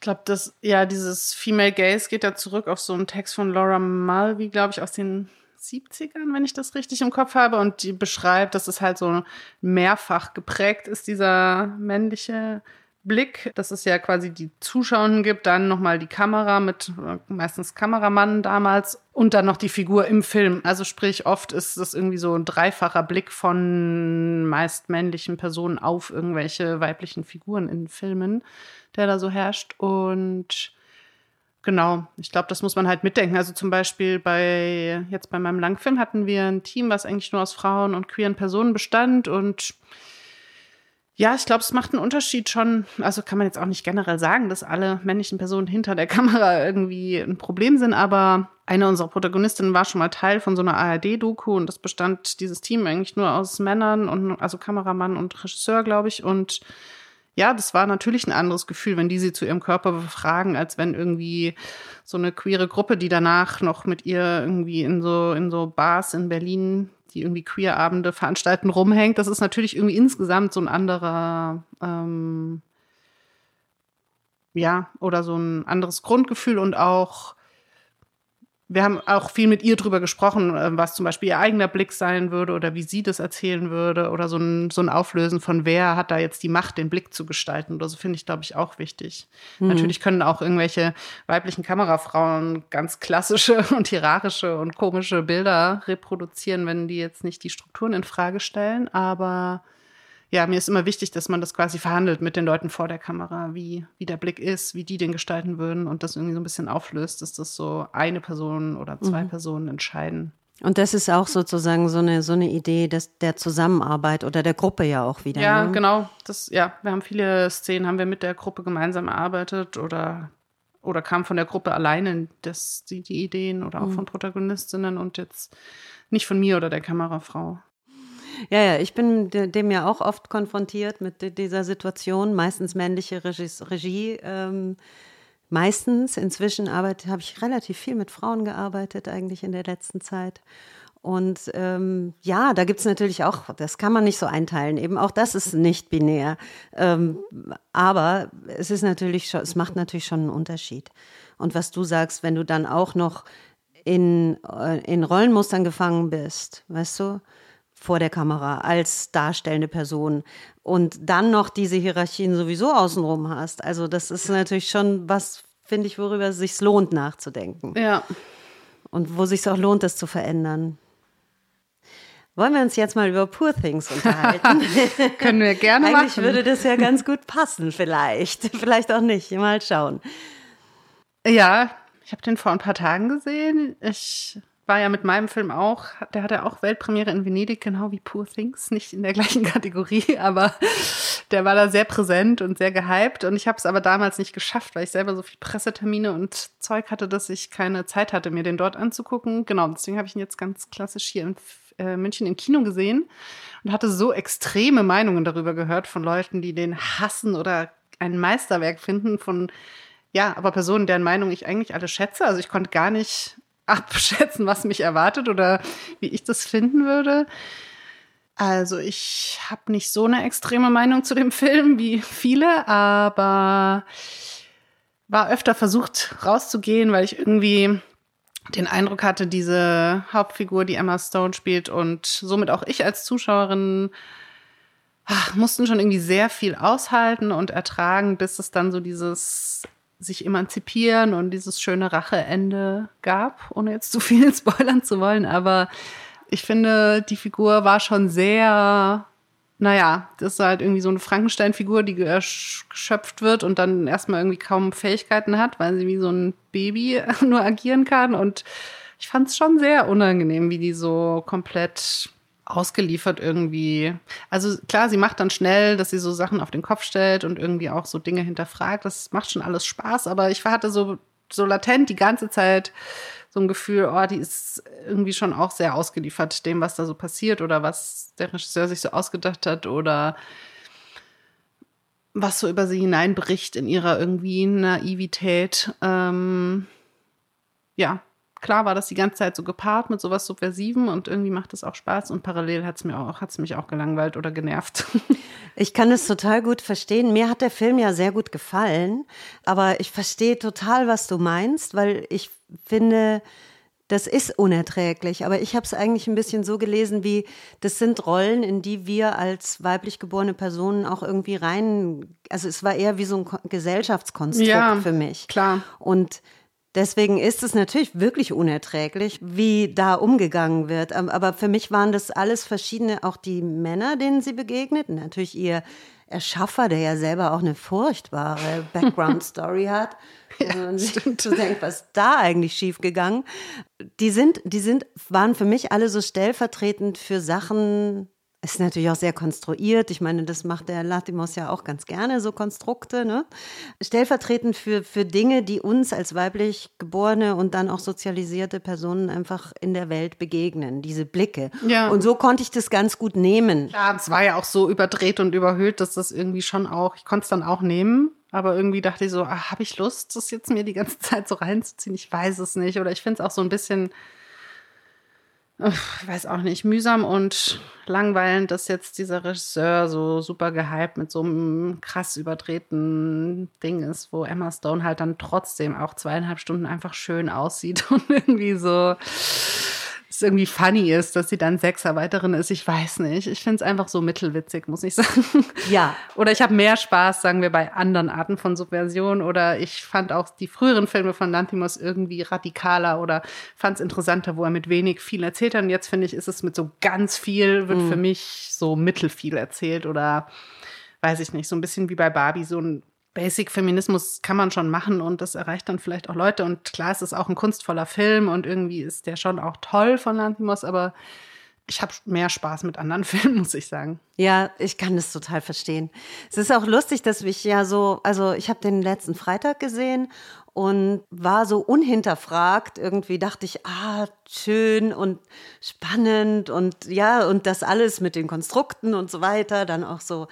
Ich glaube, das, ja, dieses Female Gaze geht ja zurück auf so einen Text von Laura Mulvey, glaube ich, aus den 70ern, wenn ich das richtig im Kopf habe. Und die beschreibt, dass es halt so mehrfach geprägt ist, dieser männliche Blick, dass es ja quasi die Zuschauenden gibt, dann nochmal die Kamera mit äh, meistens Kameramann damals und dann noch die Figur im Film. Also sprich, oft ist es irgendwie so ein dreifacher Blick von meist männlichen Personen auf irgendwelche weiblichen Figuren in Filmen der da so herrscht. Und genau, ich glaube, das muss man halt mitdenken. Also zum Beispiel bei, jetzt bei meinem Langfilm hatten wir ein Team, was eigentlich nur aus Frauen und queeren Personen bestand und ja, ich glaube, es macht einen Unterschied schon. Also kann man jetzt auch nicht generell sagen, dass alle männlichen Personen hinter der Kamera irgendwie ein Problem sind, aber eine unserer Protagonistinnen war schon mal Teil von so einer ARD-Doku und das bestand dieses Team eigentlich nur aus Männern und also Kameramann und Regisseur, glaube ich. Und ja, das war natürlich ein anderes Gefühl, wenn die sie zu ihrem Körper befragen, als wenn irgendwie so eine queere Gruppe, die danach noch mit ihr irgendwie in so, in so Bars in Berlin, die irgendwie Queer-Abende veranstalten, rumhängt. Das ist natürlich irgendwie insgesamt so ein anderer, ähm, ja, oder so ein anderes Grundgefühl und auch wir haben auch viel mit ihr drüber gesprochen, äh, was zum Beispiel ihr eigener Blick sein würde oder wie sie das erzählen würde oder so ein, so ein Auflösen von wer hat da jetzt die Macht, den Blick zu gestalten oder so finde ich, glaube ich, auch wichtig. Mhm. Natürlich können auch irgendwelche weiblichen Kamerafrauen ganz klassische und hierarchische und komische Bilder reproduzieren, wenn die jetzt nicht die Strukturen in Frage stellen, aber ja, mir ist immer wichtig, dass man das quasi verhandelt mit den Leuten vor der Kamera, wie, wie der Blick ist, wie die den gestalten würden und das irgendwie so ein bisschen auflöst, dass das so eine Person oder zwei mhm. Personen entscheiden. Und das ist auch sozusagen so eine, so eine Idee des, der Zusammenarbeit oder der Gruppe ja auch wieder. Ja, ne? genau. Das, ja, wir haben viele Szenen, haben wir mit der Gruppe gemeinsam erarbeitet oder, oder kam von der Gruppe alleine das, die, die Ideen oder auch mhm. von Protagonistinnen und jetzt nicht von mir oder der Kamerafrau. Ja, ja, ich bin dem ja auch oft konfrontiert mit dieser Situation, meistens männliche Regie. Ähm, meistens, inzwischen habe ich relativ viel mit Frauen gearbeitet, eigentlich in der letzten Zeit. Und ähm, ja, da gibt es natürlich auch, das kann man nicht so einteilen, eben auch das ist nicht binär. Ähm, aber es ist natürlich schon, es macht natürlich schon einen Unterschied. Und was du sagst, wenn du dann auch noch in, äh, in Rollenmustern gefangen bist, weißt du, vor der Kamera als darstellende Person und dann noch diese Hierarchien sowieso außenrum hast. Also das ist natürlich schon was, finde ich, worüber es sich lohnt nachzudenken. Ja. Und wo sich auch lohnt, das zu verändern. Wollen wir uns jetzt mal über Poor Things unterhalten? Können wir gerne Eigentlich machen. Eigentlich würde das ja ganz gut passen, vielleicht. Vielleicht auch nicht. Mal schauen. Ja, ich habe den vor ein paar Tagen gesehen. Ich war ja mit meinem Film auch, der hatte auch Weltpremiere in Venedig, genau wie Poor Things, nicht in der gleichen Kategorie, aber der war da sehr präsent und sehr gehypt und ich habe es aber damals nicht geschafft, weil ich selber so viel Pressetermine und Zeug hatte, dass ich keine Zeit hatte, mir den dort anzugucken. Genau, deswegen habe ich ihn jetzt ganz klassisch hier in äh, München im Kino gesehen und hatte so extreme Meinungen darüber gehört von Leuten, die den hassen oder ein Meisterwerk finden von ja, aber Personen, deren Meinung ich eigentlich alle schätze. Also ich konnte gar nicht abschätzen, was mich erwartet oder wie ich das finden würde. Also ich habe nicht so eine extreme Meinung zu dem Film wie viele, aber war öfter versucht rauszugehen, weil ich irgendwie den Eindruck hatte, diese Hauptfigur, die Emma Stone spielt und somit auch ich als Zuschauerin ach, mussten schon irgendwie sehr viel aushalten und ertragen, bis es dann so dieses sich emanzipieren und dieses schöne Racheende gab, ohne jetzt zu viel spoilern zu wollen. Aber ich finde, die Figur war schon sehr, naja, das ist halt irgendwie so eine Frankenstein-Figur, die geschöpft wird und dann erstmal irgendwie kaum Fähigkeiten hat, weil sie wie so ein Baby nur agieren kann. Und ich fand es schon sehr unangenehm, wie die so komplett ausgeliefert irgendwie. Also klar, sie macht dann schnell, dass sie so Sachen auf den Kopf stellt und irgendwie auch so Dinge hinterfragt. Das macht schon alles Spaß, aber ich hatte so, so latent die ganze Zeit so ein Gefühl, oh, die ist irgendwie schon auch sehr ausgeliefert dem, was da so passiert oder was der Regisseur sich so ausgedacht hat oder was so über sie hineinbricht in ihrer irgendwie Naivität. Ähm, ja, klar war das die ganze Zeit so gepaart mit sowas Subversiven und irgendwie macht es auch Spaß und parallel hat es mir auch, hat's mich auch gelangweilt oder genervt. Ich kann es total gut verstehen. Mir hat der Film ja sehr gut gefallen, aber ich verstehe total, was du meinst, weil ich finde, das ist unerträglich. Aber ich habe es eigentlich ein bisschen so gelesen, wie das sind Rollen, in die wir als weiblich geborene Personen auch irgendwie rein. Also es war eher wie so ein Gesellschaftskonstrukt ja, für mich. Klar. Und Deswegen ist es natürlich wirklich unerträglich, wie da umgegangen wird. Aber für mich waren das alles verschiedene, auch die Männer, denen sie begegnet. Natürlich ihr Erschaffer, der ja selber auch eine furchtbare Background-Story hat. Ja, und stimmt. zu denken, was da eigentlich schiefgegangen? Die sind, die sind, waren für mich alle so stellvertretend für Sachen, ist natürlich auch sehr konstruiert. Ich meine, das macht der Latimos ja auch ganz gerne, so Konstrukte. Ne? Stellvertretend für, für Dinge, die uns als weiblich geborene und dann auch sozialisierte Personen einfach in der Welt begegnen, diese Blicke. Ja. Und so konnte ich das ganz gut nehmen. Ja, es war ja auch so überdreht und überhöht, dass das irgendwie schon auch, ich konnte es dann auch nehmen. Aber irgendwie dachte ich so, ah, habe ich Lust, das jetzt mir die ganze Zeit so reinzuziehen? Ich weiß es nicht. Oder ich finde es auch so ein bisschen ich weiß auch nicht, mühsam und langweilend, dass jetzt dieser Regisseur so super gehypt mit so einem krass überdrehten Ding ist, wo Emma Stone halt dann trotzdem auch zweieinhalb Stunden einfach schön aussieht und irgendwie so es irgendwie funny ist, dass sie dann Sexarbeiterin ist. Ich weiß nicht. Ich finde es einfach so mittelwitzig, muss ich sagen. Ja. Oder ich habe mehr Spaß, sagen wir, bei anderen Arten von Subversion. Oder ich fand auch die früheren Filme von Lantimos irgendwie radikaler oder fand es interessanter, wo er mit wenig viel erzählt hat. Und jetzt finde ich, ist es mit so ganz viel, wird mhm. für mich so mittelfiel erzählt oder weiß ich nicht, so ein bisschen wie bei Barbie, so ein Basic-Feminismus kann man schon machen und das erreicht dann vielleicht auch Leute. Und klar, es ist auch ein kunstvoller Film und irgendwie ist der schon auch toll von Lantimos, aber ich habe mehr Spaß mit anderen Filmen, muss ich sagen. Ja, ich kann das total verstehen. Es ist auch lustig, dass ich ja so, also ich habe den letzten Freitag gesehen und war so unhinterfragt. Irgendwie dachte ich, ah, schön und spannend und ja, und das alles mit den Konstrukten und so weiter, dann auch so.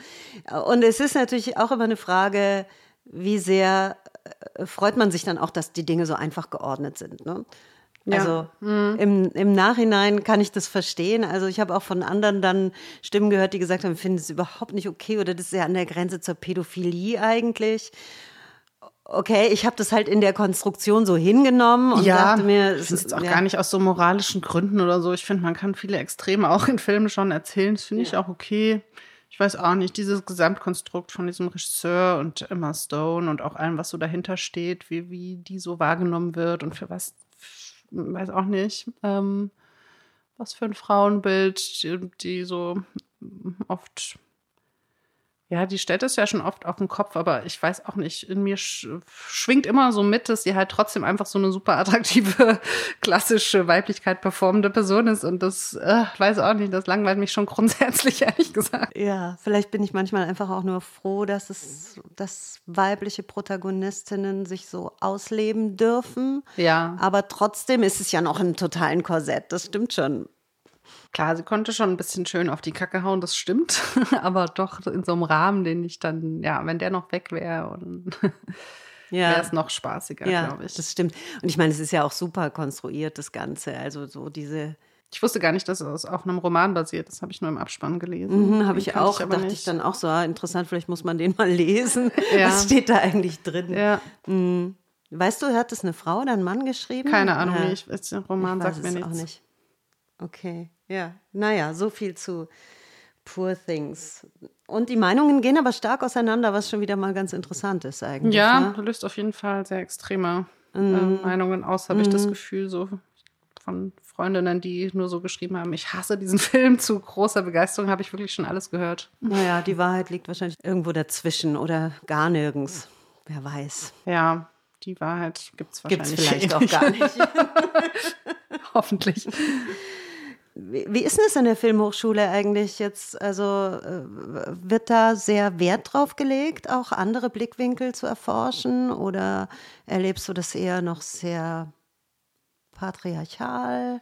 Und es ist natürlich auch immer eine Frage, wie sehr äh, freut man sich dann auch, dass die Dinge so einfach geordnet sind. Ne? Ja. Also mhm. im, im Nachhinein kann ich das verstehen. Also ich habe auch von anderen dann Stimmen gehört, die gesagt haben, finden es überhaupt nicht okay oder das ist ja an der Grenze zur Pädophilie eigentlich. Okay, ich habe das halt in der Konstruktion so hingenommen und ja, dachte mir, es ist auch ja. gar nicht aus so moralischen Gründen oder so. Ich finde, man kann viele Extreme auch in Filmen schon erzählen. Das finde ich auch okay. Ich weiß auch nicht, dieses Gesamtkonstrukt von diesem Regisseur und Emma Stone und auch allem, was so dahinter steht, wie, wie die so wahrgenommen wird und für was weiß auch nicht, ähm, was für ein Frauenbild, die, die so oft ja, die stellt es ja schon oft auf den Kopf, aber ich weiß auch nicht, in mir sch schwingt immer so mit, dass sie halt trotzdem einfach so eine super attraktive, klassische Weiblichkeit performende Person ist und das, äh, weiß auch nicht, das langweilt mich schon grundsätzlich, ehrlich gesagt. Ja, vielleicht bin ich manchmal einfach auch nur froh, dass es, dass weibliche Protagonistinnen sich so ausleben dürfen. Ja. Aber trotzdem ist es ja noch ein totalen Korsett, das stimmt schon. Klar, sie konnte schon ein bisschen schön auf die Kacke hauen, das stimmt. Aber doch in so einem Rahmen, den ich dann, ja, wenn der noch weg wäre ja. wäre es noch spaßiger, ja, glaube ich. Das stimmt. Und ich meine, es ist ja auch super konstruiert, das Ganze. Also so diese. Ich wusste gar nicht, dass es auf einem Roman basiert. Das habe ich nur im Abspann gelesen. Mhm, habe ich auch. Ich dachte nicht. ich dann auch so, ah, interessant, vielleicht muss man den mal lesen. Ja. Was steht da eigentlich drin? Ja. Mhm. Weißt du, hat es eine Frau oder ein Mann geschrieben? Keine Ahnung, äh, ich, der Roman ich sagt mir es nichts. Auch nicht. Okay, ja. Naja, so viel zu Poor Things. Und die Meinungen gehen aber stark auseinander, was schon wieder mal ganz interessant ist eigentlich. Ja, ne? du löst auf jeden Fall sehr extreme äh, Meinungen aus, habe ich das Gefühl, so von Freundinnen, die nur so geschrieben haben, ich hasse diesen Film zu großer Begeisterung, habe ich wirklich schon alles gehört. Naja, die Wahrheit liegt wahrscheinlich irgendwo dazwischen oder gar nirgends. Wer weiß. Ja, die Wahrheit gibt es wahrscheinlich vielleicht eh auch gar nicht. Hoffentlich. Wie, ist denn es an der Filmhochschule eigentlich jetzt? Also äh, wird da sehr Wert drauf gelegt, auch andere Blickwinkel zu erforschen? Oder erlebst du das eher noch sehr patriarchal?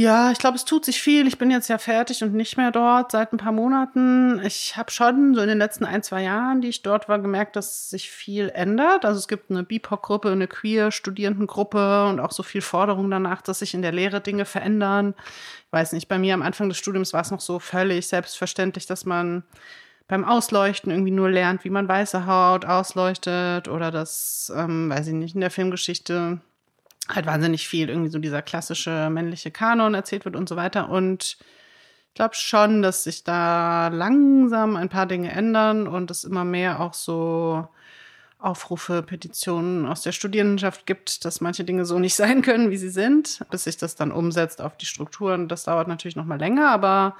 Ja, ich glaube, es tut sich viel. Ich bin jetzt ja fertig und nicht mehr dort seit ein paar Monaten. Ich habe schon so in den letzten ein, zwei Jahren, die ich dort war, gemerkt, dass sich viel ändert. Also es gibt eine BIPOC-Gruppe, eine Queer-Studierendengruppe und auch so viel Forderung danach, dass sich in der Lehre Dinge verändern. Ich weiß nicht, bei mir am Anfang des Studiums war es noch so völlig selbstverständlich, dass man beim Ausleuchten irgendwie nur lernt, wie man weiße Haut ausleuchtet oder dass, ähm, weiß ich nicht, in der Filmgeschichte halt wahnsinnig viel irgendwie so dieser klassische männliche Kanon erzählt wird und so weiter. Und ich glaube schon, dass sich da langsam ein paar Dinge ändern und es immer mehr auch so Aufrufe, Petitionen aus der Studierendenschaft gibt, dass manche Dinge so nicht sein können, wie sie sind, bis sich das dann umsetzt auf die Strukturen. Das dauert natürlich noch mal länger, aber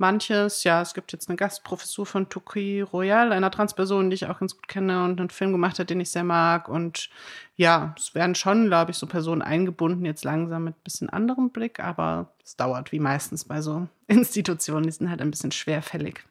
manches, ja, es gibt jetzt eine Gastprofessur von Tuki Royal, einer Transperson, die ich auch ganz gut kenne und einen Film gemacht hat, den ich sehr mag. Und ja, es werden schon, glaube ich, so Personen eingebunden, jetzt langsam mit ein bisschen anderem Blick, aber es dauert wie meistens bei so Institutionen, die sind halt ein bisschen schwerfällig.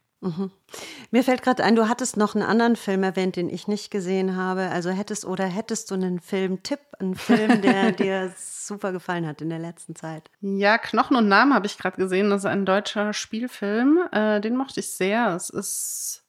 Mir fällt gerade ein, du hattest noch einen anderen Film erwähnt, den ich nicht gesehen habe. Also hättest oder hättest du einen Filmtipp, einen Film, der dir super gefallen hat in der letzten Zeit? Ja, Knochen und Namen habe ich gerade gesehen. Das ist ein deutscher Spielfilm. Äh, den mochte ich sehr. Es ist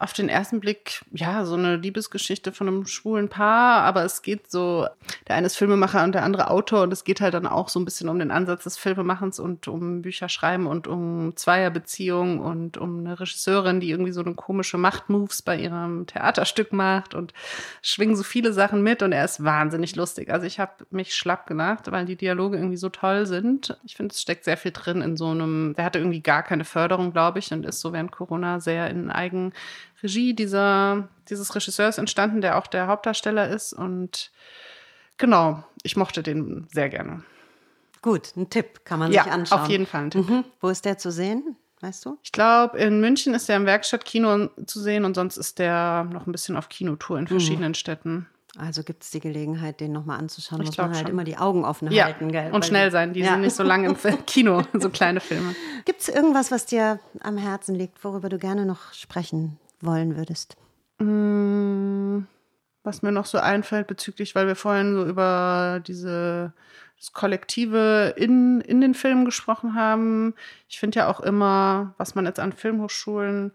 auf den ersten Blick, ja, so eine Liebesgeschichte von einem schwulen Paar, aber es geht so, der eine ist Filmemacher und der andere Autor und es geht halt dann auch so ein bisschen um den Ansatz des Filmemachens und um Bücherschreiben und um Zweierbeziehungen und um eine Regisseurin, die irgendwie so eine komische Machtmoves bei ihrem Theaterstück macht und schwingen so viele Sachen mit und er ist wahnsinnig lustig. Also ich habe mich schlapp gelacht, weil die Dialoge irgendwie so toll sind. Ich finde, es steckt sehr viel drin in so einem, der hatte irgendwie gar keine Förderung, glaube ich, und ist so während Corona sehr in Eigen Regie dieser, dieses Regisseurs entstanden, der auch der Hauptdarsteller ist. Und genau, ich mochte den sehr gerne. Gut, ein Tipp kann man ja, sich anschauen. auf jeden Fall ein Tipp. Mhm. Wo ist der zu sehen? Weißt du? Ich glaube, in München ist der im Werkstattkino zu sehen und sonst ist der noch ein bisschen auf Kinotour in verschiedenen Städten. Also gibt es die Gelegenheit, den nochmal anzuschauen. Ich Muss man halt schon. immer die Augen offen Ja, halten. Gell? und Weil schnell sein. Die Ja. sind nicht so lange im Kino, so kleine Filme. Gibt es irgendwas, was dir am Herzen liegt, worüber du gerne noch sprechen wollen würdest? Mm, Was mir noch so einfällt bezüglich, weil wir vorhin so über diese das Kollektive in, in den Filmen gesprochen haben. Ich finde ja auch immer, was man jetzt an Filmhochschulen,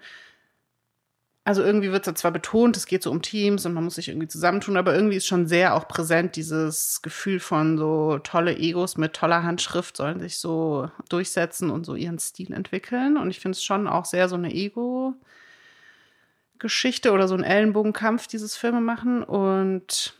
also irgendwie wird es ja zwar betont, es geht so um Teams und man muss sich irgendwie zusammentun, aber irgendwie ist schon sehr auch präsent dieses Gefühl von so tolle Egos mit toller Handschrift sollen sich so durchsetzen und so ihren Stil entwickeln. Und ich finde es schon auch sehr so eine Ego- Geschichte oder so ein Ellenbogenkampf, dieses Filme machen. Und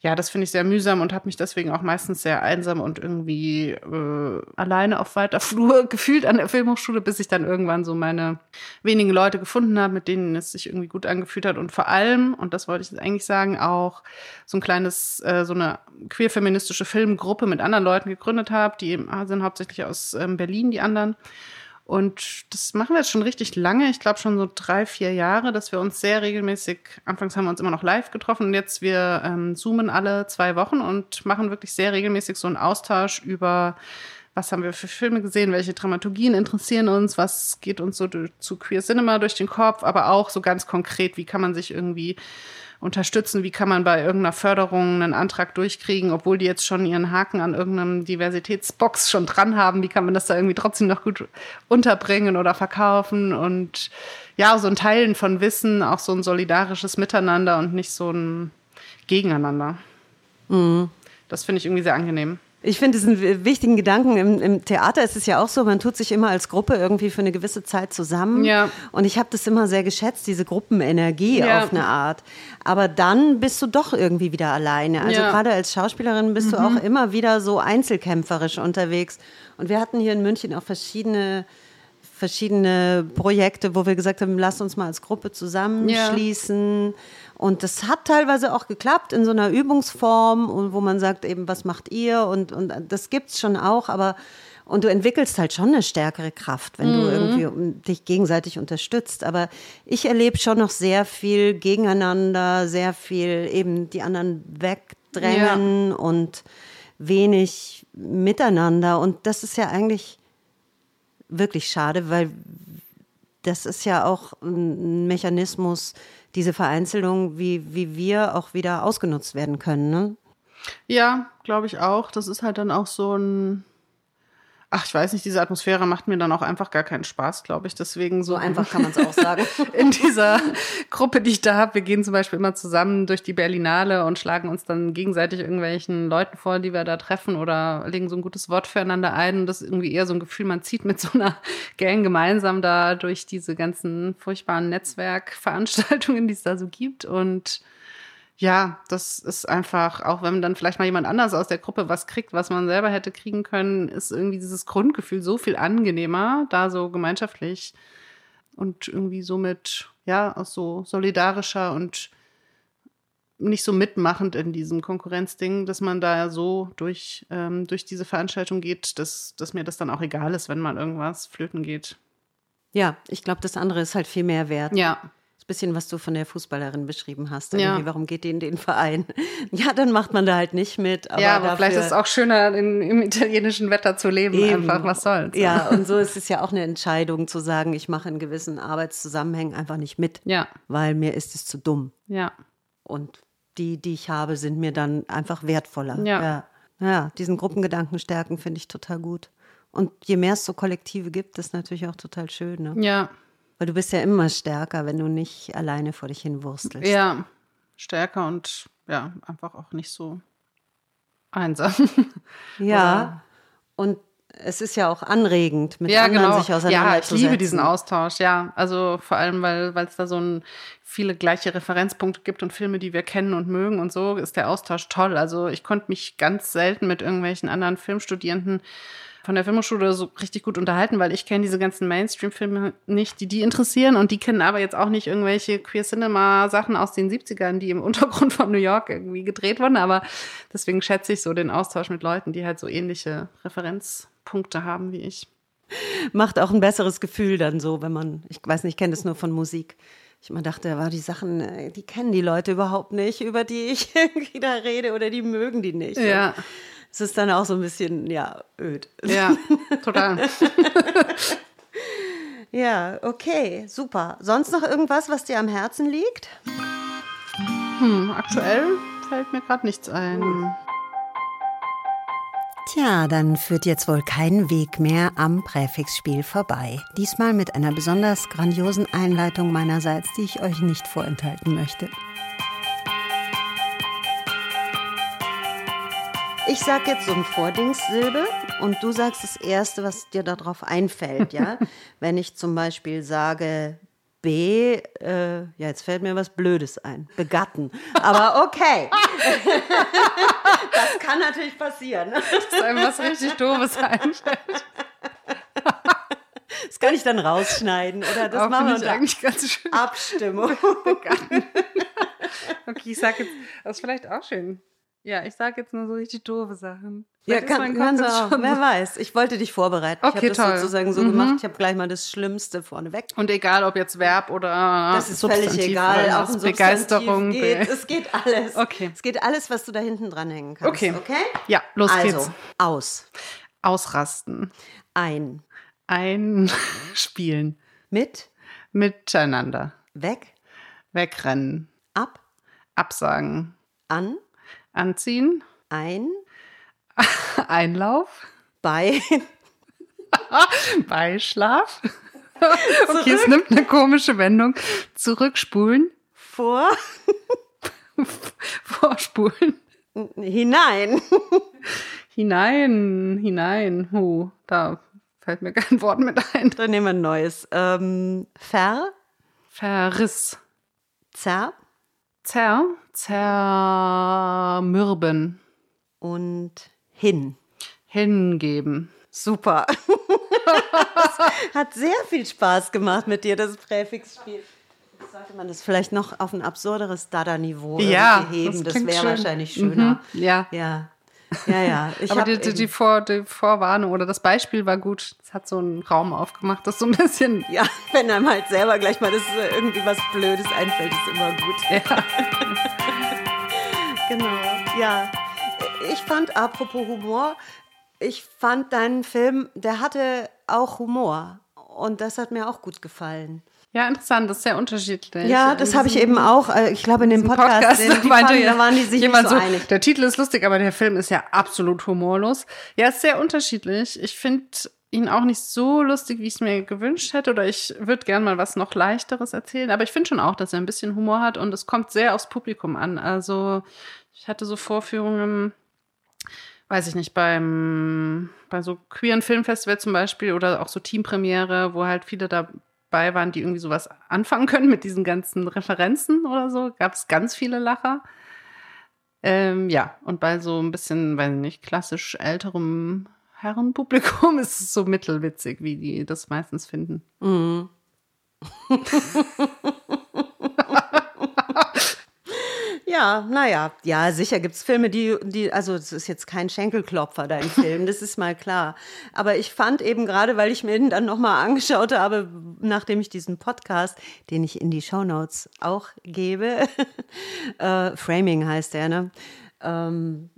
ja, das finde ich sehr mühsam und habe mich deswegen auch meistens sehr einsam und irgendwie äh, alleine auf weiter Flur gefühlt an der Filmhochschule, bis ich dann irgendwann so meine wenigen Leute gefunden habe, mit denen es sich irgendwie gut angefühlt hat. Und vor allem, und das wollte ich jetzt eigentlich sagen, auch so ein kleines, äh, so eine queer-feministische Filmgruppe mit anderen Leuten gegründet habe. Die sind hauptsächlich aus ähm, Berlin, die anderen. Und das machen wir jetzt schon richtig lange. Ich glaube schon so drei, vier Jahre, dass wir uns sehr regelmäßig, anfangs haben wir uns immer noch live getroffen und jetzt wir ähm, zoomen alle zwei Wochen und machen wirklich sehr regelmäßig so einen Austausch über, was haben wir für Filme gesehen, welche Dramaturgien interessieren uns, was geht uns so zu Queer Cinema durch den Kopf, aber auch so ganz konkret, wie kann man sich irgendwie unterstützen, wie kann man bei irgendeiner Förderung einen Antrag durchkriegen, obwohl die jetzt schon ihren Haken an irgendeinem Diversitätsbox schon dran haben, wie kann man das da irgendwie trotzdem noch gut unterbringen oder verkaufen und ja, so ein Teilen von Wissen, auch so ein solidarisches Miteinander und nicht so ein Gegeneinander. Das finde ich irgendwie sehr angenehm. Ich finde es einen wichtigen Gedanken. Im, Im, Theater ist es ja auch so, man tut sich immer als Gruppe irgendwie für eine gewisse Zeit zusammen. Ja. Und ich habe das immer sehr geschätzt, diese Gruppenenergie ja. auf eine Art. Aber dann bist du doch irgendwie wieder alleine. Also ja. gerade als Schauspielerin bist mhm. du auch immer wieder so einzelkämpferisch unterwegs. Und wir hatten hier in München auch verschiedene verschiedene Projekte, wo wir gesagt haben, lass uns mal als Gruppe zusammenschließen. Ja. Und das hat teilweise auch geklappt in so einer Übungsform, wo man sagt eben, was macht ihr? Und, und das gibt's schon auch, aber und du entwickelst halt schon eine stärkere Kraft, wenn mhm. du irgendwie dich gegenseitig unterstützt. Aber ich erlebe schon noch sehr viel gegeneinander, sehr viel eben die anderen wegdrängen ja. und wenig miteinander. Und das ist ja eigentlich wirklich schade, weil das ist ja auch ein Mechanismus, diese Vereinzelung, wie, wie wir auch wieder ausgenutzt werden können. Ne? Ja, glaube ich auch. Das ist halt dann auch so ein ach, ich weiß nicht, diese Atmosphäre macht mir dann auch einfach gar keinen Spaß, glaube ich. Deswegen so, so einfach kann man es auch sagen. in dieser Gruppe, die ich da habe, wir gehen zum Beispiel immer zusammen durch die Berlinale und schlagen uns dann gegenseitig irgendwelchen Leuten vor, die wir da treffen oder legen so ein gutes Wort füreinander ein. Und das ist irgendwie eher so ein Gefühl, man zieht mit so einer Gang gemeinsam da durch diese ganzen furchtbaren Netzwerkveranstaltungen, die es da so gibt und ja, das ist einfach, auch wenn dann vielleicht mal jemand anders aus der Gruppe was kriegt, was man selber hätte kriegen können, ist irgendwie dieses Grundgefühl so viel angenehmer, da so gemeinschaftlich und irgendwie somit, ja, auch so solidarischer und nicht so mitmachend in diesem Konkurrenzding, dass man da so durch, ähm, durch diese Veranstaltung geht, dass, dass mir das dann auch egal ist, wenn mal irgendwas flöten geht. Ja, ich glaube, das andere ist halt viel mehr wert. Ja, bisschen, was du von der Fußballerin beschrieben hast. Ja. Warum geht die in den Verein? Ja, dann macht man da halt nicht mit. Aber ja, aber vielleicht ist es auch schöner, in, im italienischen Wetter zu leben. Eben. Einfach, was soll's. Ja, und so ist es ja auch eine Entscheidung zu sagen, ich mache in gewissen Arbeitszusammenhängen einfach nicht mit. Ja. Weil mir ist es zu dumm. Ja. Und die, die ich habe, sind mir dann einfach wertvoller. Ja. Ja, ja diesen Gruppengedanken stärken finde ich total gut. Und je mehr es so Kollektive gibt, ist natürlich auch total schön. Ne? Ja. Weil du bist ja immer stärker, wenn du nicht alleine vor dich hin wurstelst. Ja, stärker und ja, einfach auch nicht so einsam. Ja, und es ist ja auch anregend, mit ja, anderen genau. sich auseinanderzusetzen. Ja, ich liebe diesen Austausch, ja. Also vor allem, weil es da so ein, viele gleiche Referenzpunkte gibt und Filme, die wir kennen und mögen und so, ist der Austausch toll. Also ich konnte mich ganz selten mit irgendwelchen anderen Filmstudierenden von der Filmhochschule so richtig gut unterhalten, weil ich kenne diese ganzen Mainstream-Filme nicht, die die interessieren und die kennen aber jetzt auch nicht irgendwelche Queer Cinema-Sachen aus den 70ern, die im Untergrund von New York irgendwie gedreht wurden, aber deswegen schätze ich so den Austausch mit Leuten, die halt so ähnliche Referenzpunkte haben wie ich. Macht auch ein besseres Gefühl dann so, wenn man, ich weiß nicht, ich kenne das nur von Musik. Ich immer dachte, war die Sachen, äh, die kennen die Leute überhaupt nicht, über die ich irgendwie da rede oder die mögen die nicht. Ja. Es ist dann auch so ein bisschen, ja, öd. Ja, total. ja, okay, super. Sonst noch irgendwas, was dir am Herzen liegt? Hm, aktuell fällt mir gerade nichts ein. Tja, dann führt jetzt wohl kein Weg mehr am Präfixspiel vorbei. Diesmal mit einer besonders grandiosen Einleitung meinerseits, die ich euch nicht vorenthalten möchte. Ich sag jetzt so ein Vordingssilbe und du sagst das Erste, was dir darauf einfällt, ja? Wenn ich zum Beispiel sage B, äh, ja, jetzt fällt mir was Blödes ein. Begatten. Aber okay. das kann natürlich passieren. Dass einem was richtig Doofes einfällt. Das kann ich dann rausschneiden, oder? Das Auch machen wir eigentlich ganz schön. Abstimmung. Begatten. Okay, ich sag jetzt, das ist vielleicht auch schön. Ja, ich sage jetzt nur so richtig doofe Sachen. Vielleicht ja, kann, kann auch. Wer weiß. Ich wollte dich vorbereiten. Okay, ich habe das sozusagen so mhm. gemacht. Ich habe gleich mal das Schlimmste vorneweg. Und egal, ob jetzt Verb oder Das ist völlig egal. Auch ein Begeisterung. Geht. Es geht alles. Okay. Es geht alles, was du da hinten dranhängen kannst. Okay. Okay? Ja, los also, geht's. aus. Ausrasten. Ein. Einspielen. Mit. Miteinander. Weg. Wegrennen. Ab. Absagen. An. Anziehen. Ein. Einlauf. Bei. Beischlaf. okay, es nimmt eine komische Wendung. Zurückspulen. Vor. Vorspulen. Hinein. Hinein, hinein. Huh, da fällt mir kein Wort mit ein. Dann nehmen wir ein neues. Ähm, ver, Verriss. zer Zer, zermürben. und hin. Hingeben. Super. Hat sehr viel Spaß gemacht mit dir, das Präfixspiel. Sollte man das vielleicht noch auf ein absurderes Dada-Niveau Ja, heben? das Das, wäre wahrscheinlich schöner. Mhm, ja. Ja. Ja, ja. Ich Aber die, die, die, Vor, die Vorwarnung oder das Beispiel war gut. Es hat so einen Raum aufgemacht, das so ein bisschen. ja, wenn einem halt selber gleich mal das äh, irgendwie was Blödes einfällt, ist immer gut. Ja. Genau, ja. Ich fand, apropos Humor, ich fand deinen Film, der hatte auch Humor. Und das hat mir auch gut gefallen. Ja, interessant, das ist sehr unterschiedlich. Ja, das habe ich eben auch, äh, ich glaube, in dem Im Podcast, den, die fanden, da waren die sich nicht jemand so, einig. Der Titel ist lustig, aber der Film ist ja absolut humorlos. Ja, ist sehr unterschiedlich. Ich finde ihn auch nicht so lustig, wie ich es mir gewünscht hätte. Oder ich würde gern mal was noch leichteres erzählen. Aber ich finde schon auch, dass er ein bisschen Humor hat und es kommt sehr aufs Publikum an. Also ich hatte so Vorführungen, weiß ich nicht, beim bei so queeren Filmfestival zum Beispiel oder auch so Teampremiere, wo halt viele dabei waren, die irgendwie sowas anfangen können mit diesen ganzen Referenzen oder so, gab es ganz viele Lacher. Ähm, ja, und bei so ein bisschen, weiß ich nicht, klassisch älterem Herrenpublikum ist es so mittelwitzig, wie die das meistens finden. Mhm. Ja, naja, ja, sicher gibt's Filme, die, die, also es ist jetzt kein Schenkelklopfer, dein Film, das ist mal klar. Aber ich fand eben gerade, weil ich mir ihn dann nochmal angeschaut habe, nachdem ich diesen Podcast, den ich in die Shownotes auch gebe, äh, Framing heißt der, ne? Ähm,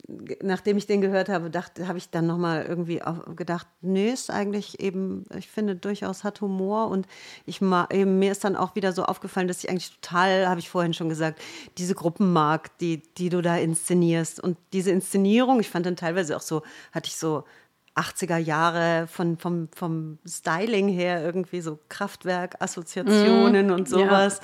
nachdem ich den gehört habe, habe ich dann nochmal irgendwie gedacht, nee, ist eigentlich eben, ich finde durchaus hat Humor. Und ich eben, mir ist dann auch wieder so aufgefallen, dass ich eigentlich total, habe ich vorhin schon gesagt, diese Gruppen mag, die, die du da inszenierst. Und diese Inszenierung, ich fand dann teilweise auch so, hatte ich so 80er Jahre von, vom, vom Styling her irgendwie so Kraftwerk-Assoziationen und sowas.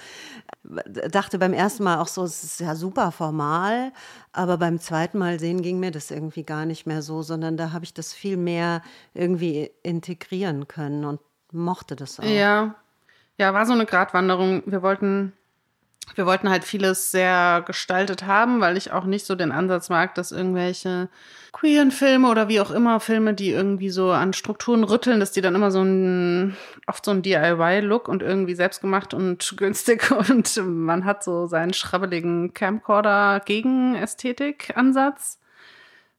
Dachte beim ersten Mal auch so, es ist ja super formal, aber beim zweiten Mal sehen ging mir das irgendwie gar nicht mehr so, sondern da habe ich das viel mehr irgendwie integrieren können und mochte das auch. Ja. Ja, war so eine Gratwanderung. Wir wollten, wir wollten halt vieles sehr gestaltet haben, weil ich auch nicht so den Ansatz mag, dass irgendwelche queeren Filme oder wie auch immer Filme, die irgendwie so an Strukturen rütteln, dass die dann immer so ein, oft so ein DIY-Look und irgendwie selbstgemacht und günstig und man hat so seinen schrabbeligen Camcorder-Gegen-Ästhetik-Ansatz.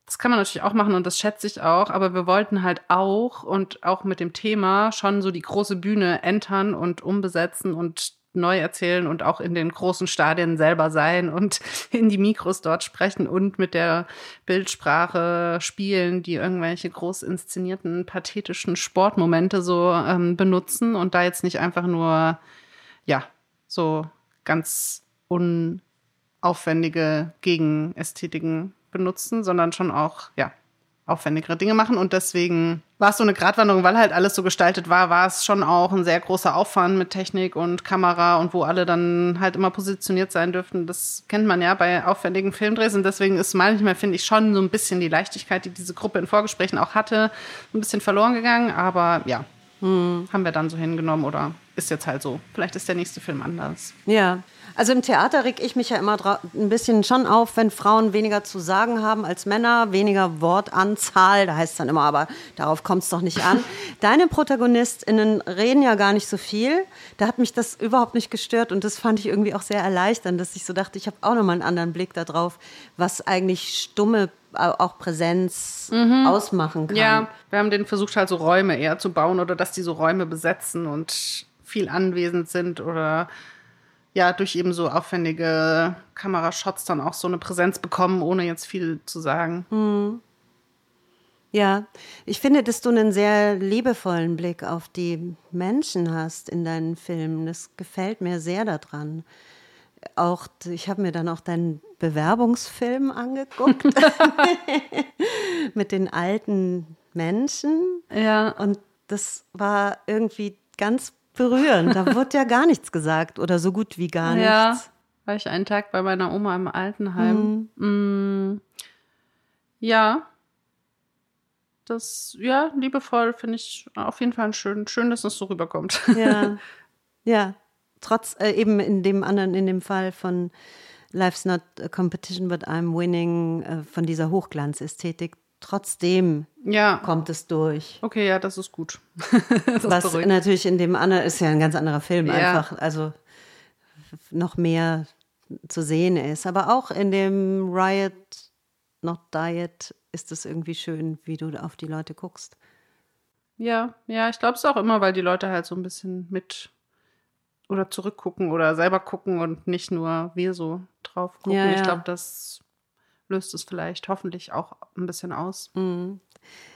Das kann man natürlich auch machen und das schätze ich auch, aber wir wollten halt auch und auch mit dem Thema schon so die große Bühne entern und umbesetzen und neu erzählen und auch in den großen Stadien selber sein und in die Mikros dort sprechen und mit der Bildsprache spielen, die irgendwelche groß inszenierten, pathetischen Sportmomente so ähm, benutzen und da jetzt nicht einfach nur, ja, so ganz unaufwendige Gegenästhetiken benutzen, sondern schon auch, ja, aufwendigere Dinge machen. Und deswegen war es so eine Gratwanderung, weil halt alles so gestaltet war, war es schon auch ein sehr großer Aufwand mit Technik und Kamera und wo alle dann halt immer positioniert sein dürften. Das kennt man ja bei aufwendigen Filmdrehs und deswegen ist manchmal, finde ich, schon so ein bisschen die Leichtigkeit, die diese Gruppe in Vorgesprächen auch hatte, ein bisschen verloren gegangen. Aber ja, haben wir dann so hingenommen oder ist jetzt halt so. Vielleicht ist der nächste Film anders. Ja, also im Theater reg ich mich ja immer ein bisschen schon auf, wenn Frauen weniger zu sagen haben als Männer, weniger Wortanzahl, da heißt es dann immer, aber darauf kommt es doch nicht an. Deine ProtagonistInnen reden ja gar nicht so viel. Da hat mich das überhaupt nicht gestört und das fand ich irgendwie auch sehr erleichternd, dass ich so dachte, ich habe auch nochmal einen anderen Blick darauf, was eigentlich stumme auch Präsenz ausmachen kann. Ja, wir haben den versucht halt so Räume eher zu bauen oder dass die so Räume besetzen und viel anwesend sind oder ja, durch eben so aufwendige Kamerashots dann auch so eine Präsenz bekommen, ohne jetzt viel zu sagen. Ja, ich finde, dass du einen sehr liebevollen Blick auf die Menschen hast in deinen Filmen. Das gefällt mir sehr daran. Auch, ich habe mir dann auch deinen Bewerbungsfilm angeguckt mit den alten Menschen. Ja. Und das war irgendwie ganz berührend. Da wurde ja gar nichts gesagt oder so gut wie gar Ja, nichts. war ich einen Tag bei meiner Oma im Altenheim. Mm. Ja, das, ja, liebevoll finde ich auf jeden Fall schön. Schön, dass es so rüberkommt. Ja, ja. Trotz äh, eben in dem anderen, in dem Fall von Life's not a competition, but I'm winning, äh, von dieser Hochglanzästhetik, trotzdem ja. kommt es durch. Okay, ja, das ist gut. das Was beruhigt. natürlich in dem anderen ist ja ein ganz anderer Film, ja. einfach, also noch mehr zu sehen ist. Aber auch in dem Riot Not Diet ist es irgendwie schön, wie du auf die Leute guckst. Ja, ja, ich glaube es auch immer, weil die Leute halt so ein bisschen mit oder zurückgucken oder selber gucken und nicht nur wir so drauf gucken. Ja, ja. Ich glaube, das löst es vielleicht hoffentlich auch ein bisschen aus. Mhm.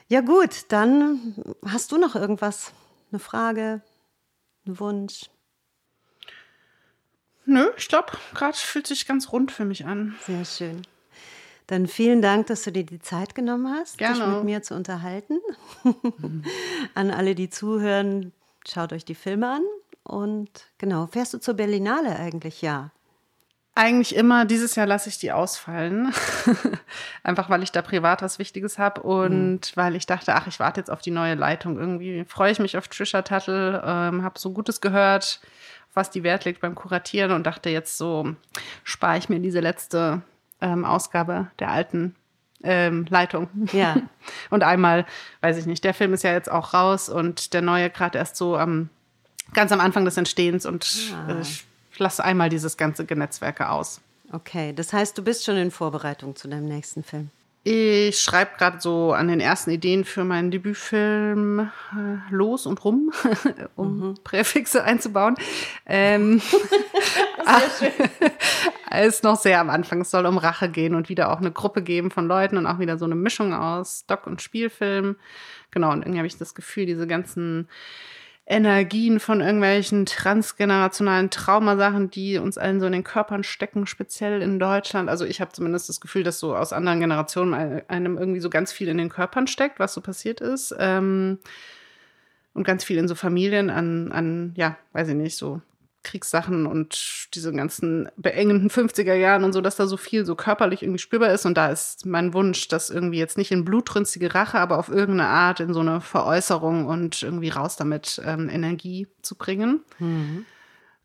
Ja, gut, dann hast du noch irgendwas? Eine Frage, einen Wunsch? Nö, ich glaube, gerade fühlt sich ganz rund für mich an. Sehr schön. Dann vielen Dank, dass du dir die Zeit genommen hast, Gerne. dich mit mir zu unterhalten. An alle, die zuhören, schaut euch die Filme an. Und genau, fährst du zur Berlinale eigentlich? Ja. Eigentlich immer. Dieses Jahr lasse ich die ausfallen. Einfach weil ich da privat was Wichtiges habe und mhm. weil ich dachte, ach, ich warte jetzt auf die neue Leitung. Irgendwie freue ich mich auf Trisha Tuttle, ähm, habe so Gutes gehört, was die Wert legt beim Kuratieren und dachte jetzt so, spare ich mir diese letzte ähm, Ausgabe der alten ähm, Leitung. Ja. und einmal, weiß ich nicht, der Film ist ja jetzt auch raus und der neue gerade erst so am, ganz am Anfang des Entstehens und ah. äh, ich lasse einmal dieses ganze Genetzwerke aus. Okay, das heißt, du bist schon in Vorbereitung zu deinem nächsten Film. Ich schreibe gerade so an den ersten Ideen für meinen Debütfilm äh, los und rum, um mhm. Präfixe einzubauen. Ähm, ist noch sehr am Anfang. Es soll um Rache gehen und wieder auch eine Gruppe geben von Leuten und auch wieder so eine Mischung aus Doc- und Spielfilm. Genau, und irgendwie habe ich das Gefühl, diese ganzen Energien von irgendwelchen transgenerationalen Traumasachen, die uns allen so in den Körpern stecken, speziell in Deutschland. Also ich habe zumindest das Gefühl, dass so aus anderen Generationen einem irgendwie so ganz viel in den Körpern steckt, was so passiert ist. Ähm, und ganz viel in so Familien an, an, ja, weiß ich nicht, so Kriegssachen und diese ganzen beengenden 50er Jahren und so, dass da so viel so körperlich irgendwie spürbar ist. Und da ist mein Wunsch, das irgendwie jetzt nicht in blutrünstige Rache, aber auf irgendeine Art in so eine Veräußerung und irgendwie raus damit ähm, Energie zu bringen. Mhm.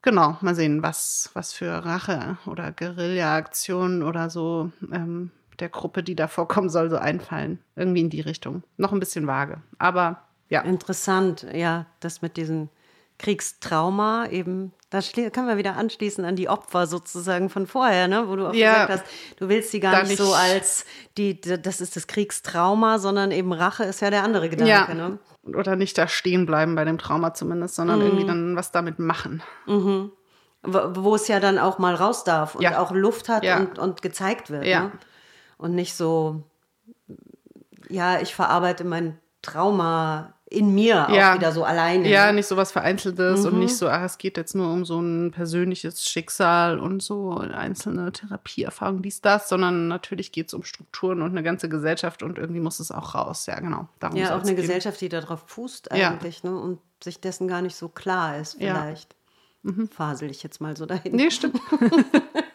Genau, mal sehen, was, was für Rache oder Guerilla-Aktionen oder so ähm, der Gruppe, die da vorkommen soll, so einfallen. Irgendwie in die Richtung. Noch ein bisschen vage. Aber ja. Interessant, ja, das mit diesen Kriegstrauma eben, da können wir wieder anschließen an die Opfer sozusagen von vorher, ne? wo du auch ja, gesagt hast, du willst sie gar nicht so als die, das ist das Kriegstrauma, sondern eben Rache ist ja der andere Gedanke. Ja. Ne? Oder nicht da stehen bleiben bei dem Trauma zumindest, sondern mhm. irgendwie dann was damit machen. Mhm. Wo es ja dann auch mal raus darf und ja. auch Luft hat und, und gezeigt wird. Ja. Ne? Und nicht so, ja, ich verarbeite mein Trauma in mir ja. auch wieder so alleine. Ja, nicht so was Vereinzeltes mhm. und nicht so, ach, es geht jetzt nur um so ein persönliches Schicksal und so einzelne Therapieerfahrungen, dies, das, sondern natürlich geht es um Strukturen und eine ganze Gesellschaft und irgendwie muss es auch raus. Ja, genau. Darum ja, auch eine gehen. Gesellschaft, die darauf fußt eigentlich ja. ne, und sich dessen gar nicht so klar ist vielleicht. Ja. Mhm. Fasel ich jetzt mal so dahin. Nee, stimmt.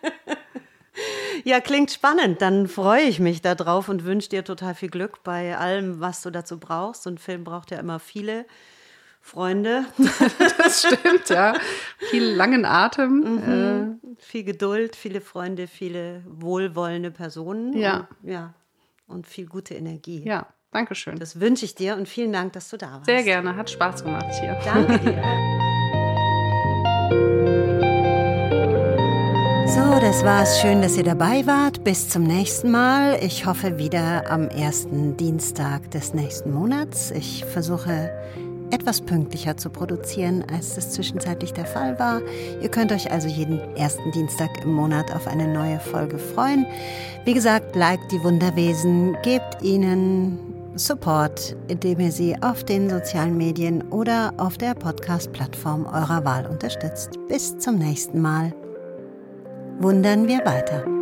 Ja, klingt spannend. Dann freue ich mich darauf und wünsche dir total viel Glück bei allem, was du dazu brauchst. Und Film braucht ja immer viele Freunde. das stimmt, ja. Viel langen Atem. Mhm. Äh. Viel Geduld, viele Freunde, viele wohlwollende Personen. Ja. Und, ja. Und viel gute Energie. Ja, danke schön. Das wünsche ich dir und vielen Dank, dass du da warst. Sehr gerne, hat Spaß gemacht hier. Danke dir. So, das war's. Schön, dass ihr dabei wart. Bis zum nächsten Mal. Ich hoffe wieder am ersten Dienstag des nächsten Monats. Ich versuche etwas pünktlicher zu produzieren, als das zwischenzeitlich der Fall war. Ihr könnt euch also jeden ersten Dienstag im Monat auf eine neue Folge freuen. Wie gesagt, liked die Wunderwesen, gebt ihnen Support, indem ihr sie auf den sozialen Medien oder auf der Podcast-Plattform eurer Wahl unterstützt. Bis zum nächsten Mal wundern wir weiter.